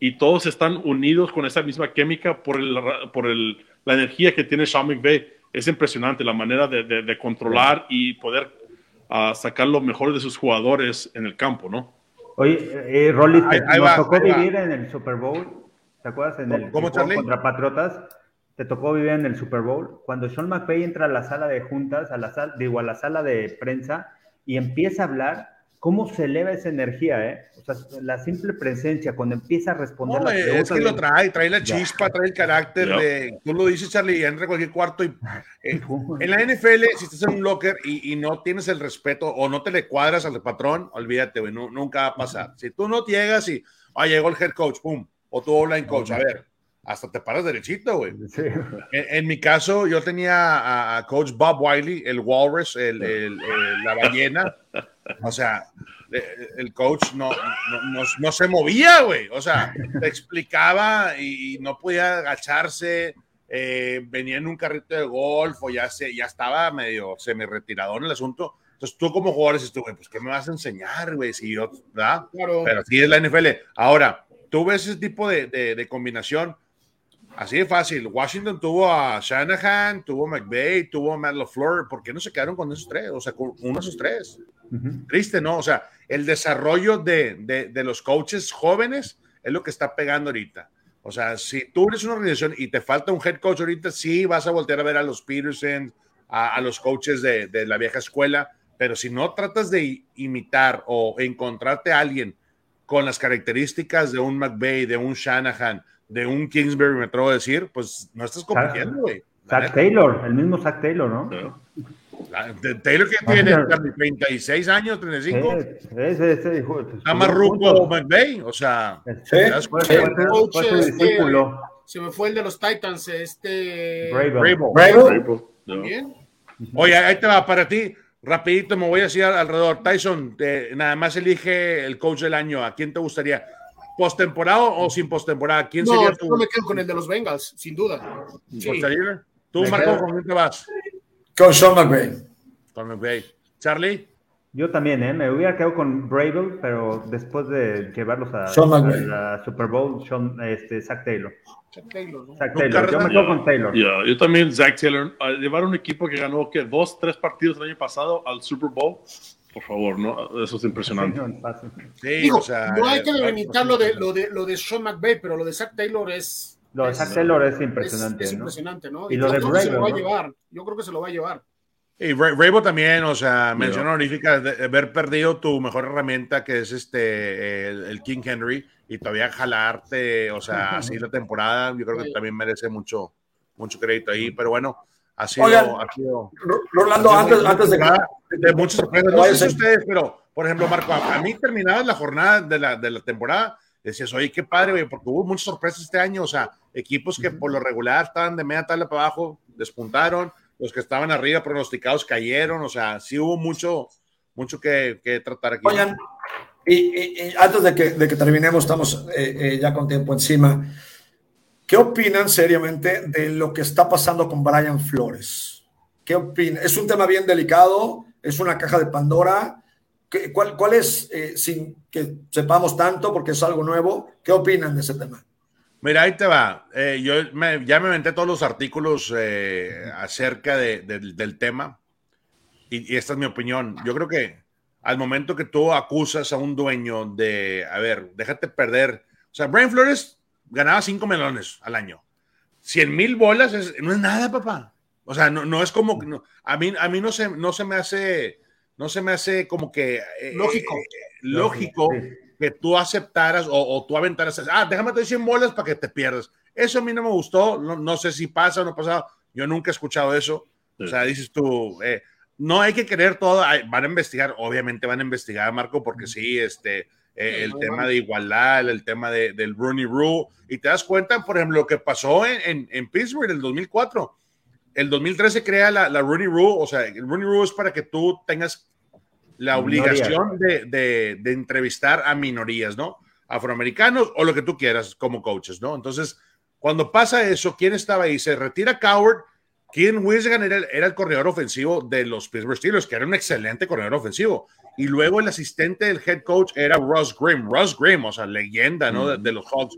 Speaker 2: y todos están unidos con esa misma química por, el, por el, la energía que tiene Sean McVay es impresionante la manera de, controlar y poder uh, sacar lo mejor de sus jugadores en el campo, ¿no?
Speaker 4: Oye, eh, Rolly, te tocó vivir en el Super Bowl, ¿te acuerdas? En el
Speaker 3: ¿Cómo,
Speaker 4: contra Patriotas, te tocó vivir en el Super Bowl. Cuando Sean McVay entra a la sala de juntas, a la sala, digo, a la sala de prensa y empieza a hablar, cómo se eleva esa energía, ¿eh? O sea, la simple presencia, cuando empieza a responder
Speaker 3: no, Es que lo trae, trae la chispa, trae el carácter de, tú lo dices, Charlie, entra a cualquier cuarto y eh, en la NFL, si estás en un locker y, y, no tienes el respeto o no te le cuadras al patrón, olvídate, güey, nunca va a pasar. Si tú no llegas y, ah, llegó el head coach, pum, o tu online coach, a ver, hasta te paras derechito, güey. En, mi caso, yo tenía a, coach Bob Wiley, el Walrus, el, el, la ballena. O sea, eh, el coach no, no, no, se movía, güey. O sea, te explicaba y no podía agacharse. Eh, venía en un carrito de golf o ya, se, ya estaba medio semi-retirado en el asunto. Entonces tú como jugador dices, güey, pues ¿qué me vas a enseñar, güey? Si yo, ¿verdad? Pero sí es la NFL. Ahora, tú ves ese tipo de, de, combinación, así de fácil. Washington tuvo a Shanahan, tuvo a McVay, tuvo a Matt LaFleur. ¿Por qué no se quedaron con esos tres? O sea, con uno de esos tres. Triste, ¿no? O sea, el desarrollo de, de, los coaches jóvenes es lo que está pegando ahorita. O sea, si tú eres una organización y te falta un head coach ahorita, sí vas a voltear a ver a los Peterson, a, los coaches de, de, la vieja escuela, pero si no tratas de imitar o encontrarte a alguien con las características de un McVeigh, de un Shanahan, de un Kingsbury, me atrevo a decir, pues no estás compitiendo, güey.
Speaker 4: Zach Taylor, el mismo Zach Taylor, ¿no?
Speaker 3: Taylor que tiene 36 años, 35. Ese, ese, Está más ruco McVeigh, o sea.
Speaker 1: Este, se me fue el de los Titans, este.
Speaker 3: Bravo. También. Oye, ahí te va para ti. Rapidito me voy a decir alrededor. Tyson, nada más elige el coach del año. ¿A quién te gustaría? ¿Postemporada o sin postemporada? ¿Quién sería
Speaker 1: tu? Yo me quedo con el de los Bengals, sin duda.
Speaker 3: Sí. ¿Tú, Marco, con quién te vas?
Speaker 5: Con Sean McVay.
Speaker 3: Con McVay. Charlie.
Speaker 4: Yo también, ¿eh? me hubiera quedado con Bravel, pero después de llevarlos a, la Super Bowl, Sean, este, Zach Taylor. Zach Taylor, ¿no? Zach Taylor. Yo me quedo con Taylor.
Speaker 2: yo también, Zach Taylor. llevar un equipo que ganó que dos, tres partidos el año pasado al Super Bowl, por favor, ¿no? Eso es impresionante.
Speaker 1: Sí, Digo, o sea, no hay que delimitar lo de, lo, de, lo de Sean McVay, pero lo de Zach Taylor es
Speaker 4: lo de Zach Taylor es impresionante.
Speaker 1: Es, impresionante, ¿no?
Speaker 4: Y, lo de
Speaker 1: Bravo, se lo va a llevar. Yo creo que se lo va a llevar.
Speaker 3: Y Rabo también, o sea, mención honorífica de haber perdido tu mejor herramienta, que es este, el, King Henry, y todavía jalarte, o sea, así la temporada, yo creo que también merece mucho, mucho crédito ahí, pero bueno, ha sido. ha sido
Speaker 5: Rolando, antes, antes de,
Speaker 3: de, muchas sorpresas, no sé si ustedes, pero por ejemplo, Marco, a, mí terminaba la jornada de la, de la temporada, decías, oye, qué padre, güey, porque hubo muchas sorpresas este año, o sea, equipos que por lo regular estaban de media tabla para abajo, despuntaron, los que estaban arriba pronosticados cayeron, o sea, sí hubo mucho, mucho que, tratar aquí.
Speaker 5: Oigan, y, antes de que, de que, terminemos, estamos eh, eh, ya con tiempo encima. ¿Qué opinan seriamente de lo que está pasando con Brian Flores? ¿Qué opinan? Es un tema bien delicado, es una caja de Pandora. ¿Cuál, cuál es, eh, sin que sepamos tanto, porque es algo nuevo, qué opinan de ese tema?
Speaker 3: Mira, ahí te va. Eh, yo ya me inventé todos los artículos eh, acerca del tema y, y, esta es mi opinión. Yo creo que al momento que tú acusas a un dueño de, a ver, déjate perder. O sea, Brian Flores ganaba 5 melones al año. 100 mil bolas no es nada, papá. O sea, no, no es como, a, mí, a mí no se, no se me hace, no se me hace como que...
Speaker 1: Eh, lógico.
Speaker 3: lógico que tú aceptaras o, tú aventaras, ah, déjame te 100 bolas para que te pierdas. Eso a mí no me gustó, no, no sé si pasa o no pasa, yo nunca he escuchado eso. O sea, dices tú, eh, no hay que querer todo, van a investigar, obviamente van a investigar, Marco, porque sí, este, eh, el tema de igualdad, el tema de, del Rooney Rule, y te das cuenta, por ejemplo, lo que pasó en, en, en Pittsburgh en el 2004. El 2013 crea la, la Rooney Rule, o sea, el Rooney Rule es para que tú tengas la obligación de, entrevistar a minorías, ¿no? Afroamericanos o lo que tú quieras como coaches, ¿no? Entonces, cuando pasa eso, ¿quién estaba ahí? Se retira Coward. Ken Wisgan era, era, el corredor ofensivo de los Pittsburgh Steelers, que era un excelente corredor ofensivo. Y luego el asistente del head coach era Russ Grimm. Russ Grimm, o sea, leyenda, ¿no? De, los Hawks.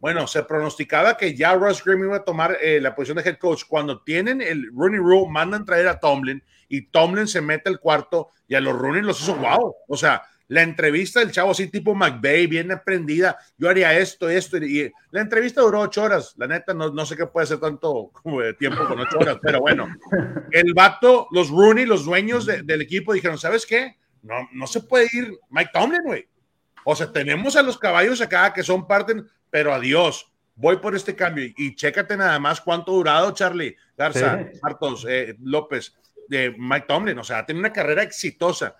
Speaker 3: Bueno, se pronosticaba que ya Russ Grimm iba a tomar eh, la posición de head coach. Cuando tienen el Rooney Rule, mandan traer a Tomlin y Tomlin se mete al cuarto y a los Rooney los hizo wow. O sea, la entrevista del chavo así tipo McVeigh, bien aprendida, yo haría esto, esto, y la entrevista duró ocho horas, la neta, no, no sé qué puede ser tanto como de tiempo con ocho horas, pero bueno, el vato, los Rooney, los dueños del equipo dijeron, ¿sabes qué? No, no se puede ir Mike Tomlin, güey. O sea, tenemos a los caballos acá que son parte, pero adiós, voy por este cambio y, chécate nada más cuánto ha durado Charlie Garza, Martos, eh, López, de Mike Tomlin, o sea, tiene una carrera exitosa.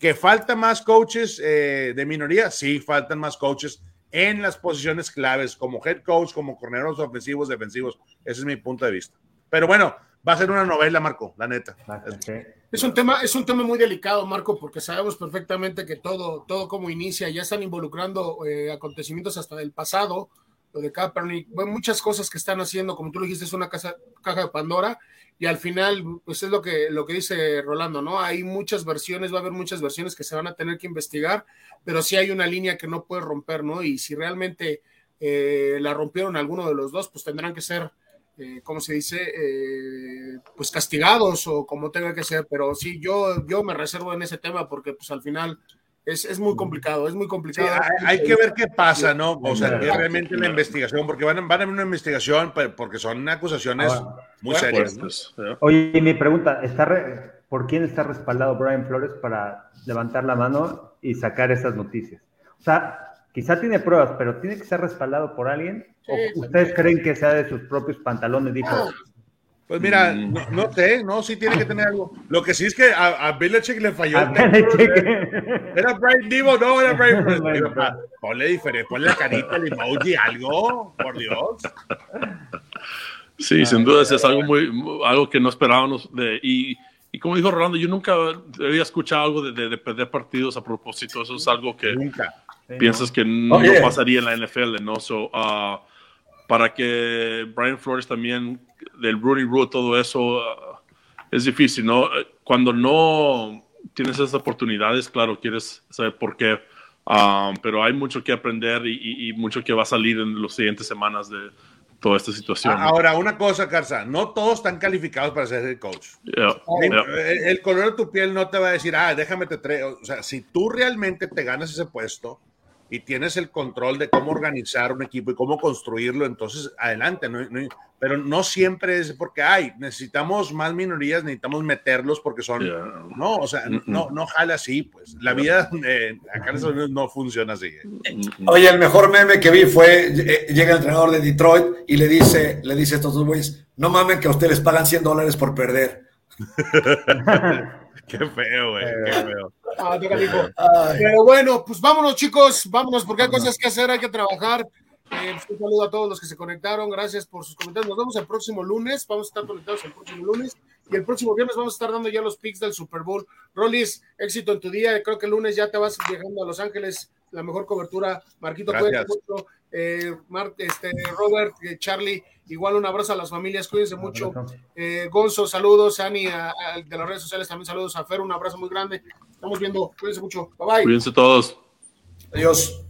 Speaker 3: ¿Que falta más coaches eh, de minoría? Sí, faltan más coaches en las posiciones claves, como head coach, como corneros ofensivos, defensivos. Ese es mi punto de vista. Pero bueno, va a ser una novela, Marco, la neta.
Speaker 1: Es un tema, es un tema muy delicado, Marco, porque sabemos perfectamente que todo, todo como inicia, ya están involucrando eh, acontecimientos hasta del pasado, lo de Kaepernick, muchas cosas que están haciendo, como tú lo dijiste, es una caja de Pandora, y al final, pues es lo que, lo que dice Rolando, ¿no? Hay muchas versiones, va a haber muchas versiones que se van a tener que investigar, pero sí hay una línea que no puede romper, ¿no? Y si realmente eh, la rompieron alguno de los dos, pues tendrán que ser, eh, ¿cómo se dice? Eh, pues castigados o como tenga que ser, pero sí, yo, yo me reservo en ese tema porque pues al final es, muy complicado, es muy complicado.
Speaker 3: hay, que ver qué pasa, ¿no? O sea, que realmente la investigación, porque van, van a haber una investigación, porque son acusaciones muy serias. Pues,
Speaker 4: Oye, mi pregunta, ¿está ¿por quién está respaldado Brian Flores para levantar la mano y sacar esas noticias? O sea, quizá tiene pruebas, pero ¿tiene que ser respaldado por alguien? ¿O ustedes creen que sea de sus propios pantalones? Dijo,
Speaker 3: pues mira, mm. no, sé, no, sí tiene que tener algo. Lo que sí es que a, a Belichick le falló. Era Brian Divo, no, era Brian Ponle diferente, ponle la carita, el emoji, algo, por Dios.
Speaker 2: Sí, sin duda es algo muy, algo que no esperábamos de, y, y como dijo Rolando, yo nunca había escuchado algo de, de, perder partidos a propósito. Eso es algo que nunca. piensas que no, pasaría en la NFL, ¿no? So, uh, para que Brian Flores también, del Rooney Rule, todo eso, uh, es difícil, ¿no? Cuando no tienes esas oportunidades, claro, quieres saber por qué, um, pero hay mucho que aprender y, mucho que va a salir en las siguientes semanas de toda esta situación.
Speaker 3: Ahora, una cosa, Carza, no todos están calificados para ser el coach. El, color de tu piel no te va a decir, ah, déjame te traigo. O sea, si tú realmente te ganas ese puesto, y tienes el control de cómo organizar un equipo y cómo construirlo, entonces adelante, pero no siempre es porque hay, necesitamos más minorías, necesitamos meterlos porque son, no, o sea, no, no jala así, pues la vida eh, acá en Estados Unidos no funciona así.
Speaker 5: Eh. Oye, el mejor meme que vi fue, eh, llega el entrenador de Detroit y le dice, le dice a estos dos güeyes, no mamen que a ustedes les pagan 100 dólares por perder.
Speaker 3: Qué feo, güey, qué feo.
Speaker 1: Ah, Pero bueno, pues vámonos, chicos, vámonos, porque hay cosas que hacer, hay que trabajar. Eh, pues, un saludo a todos los que se conectaron, gracias por sus comentarios. Nos vemos el próximo lunes, vamos a estar conectados el próximo lunes y el próximo viernes vamos a estar dando ya los picks del Super Bowl. Rolis, éxito en tu día, creo que el lunes ya te vas llegando a Los Ángeles, la mejor cobertura. Marquito, cuídate mucho eh, este, Robert, eh, Charlie, igual un abrazo a las familias, cuídense mucho. Eh, Gonzo, saludos, Ani, de las redes sociales también saludos a Fer, un abrazo muy grande. Estamos viendo, cuídense mucho. Bye bye.
Speaker 2: Cuídense todos.
Speaker 5: Adiós.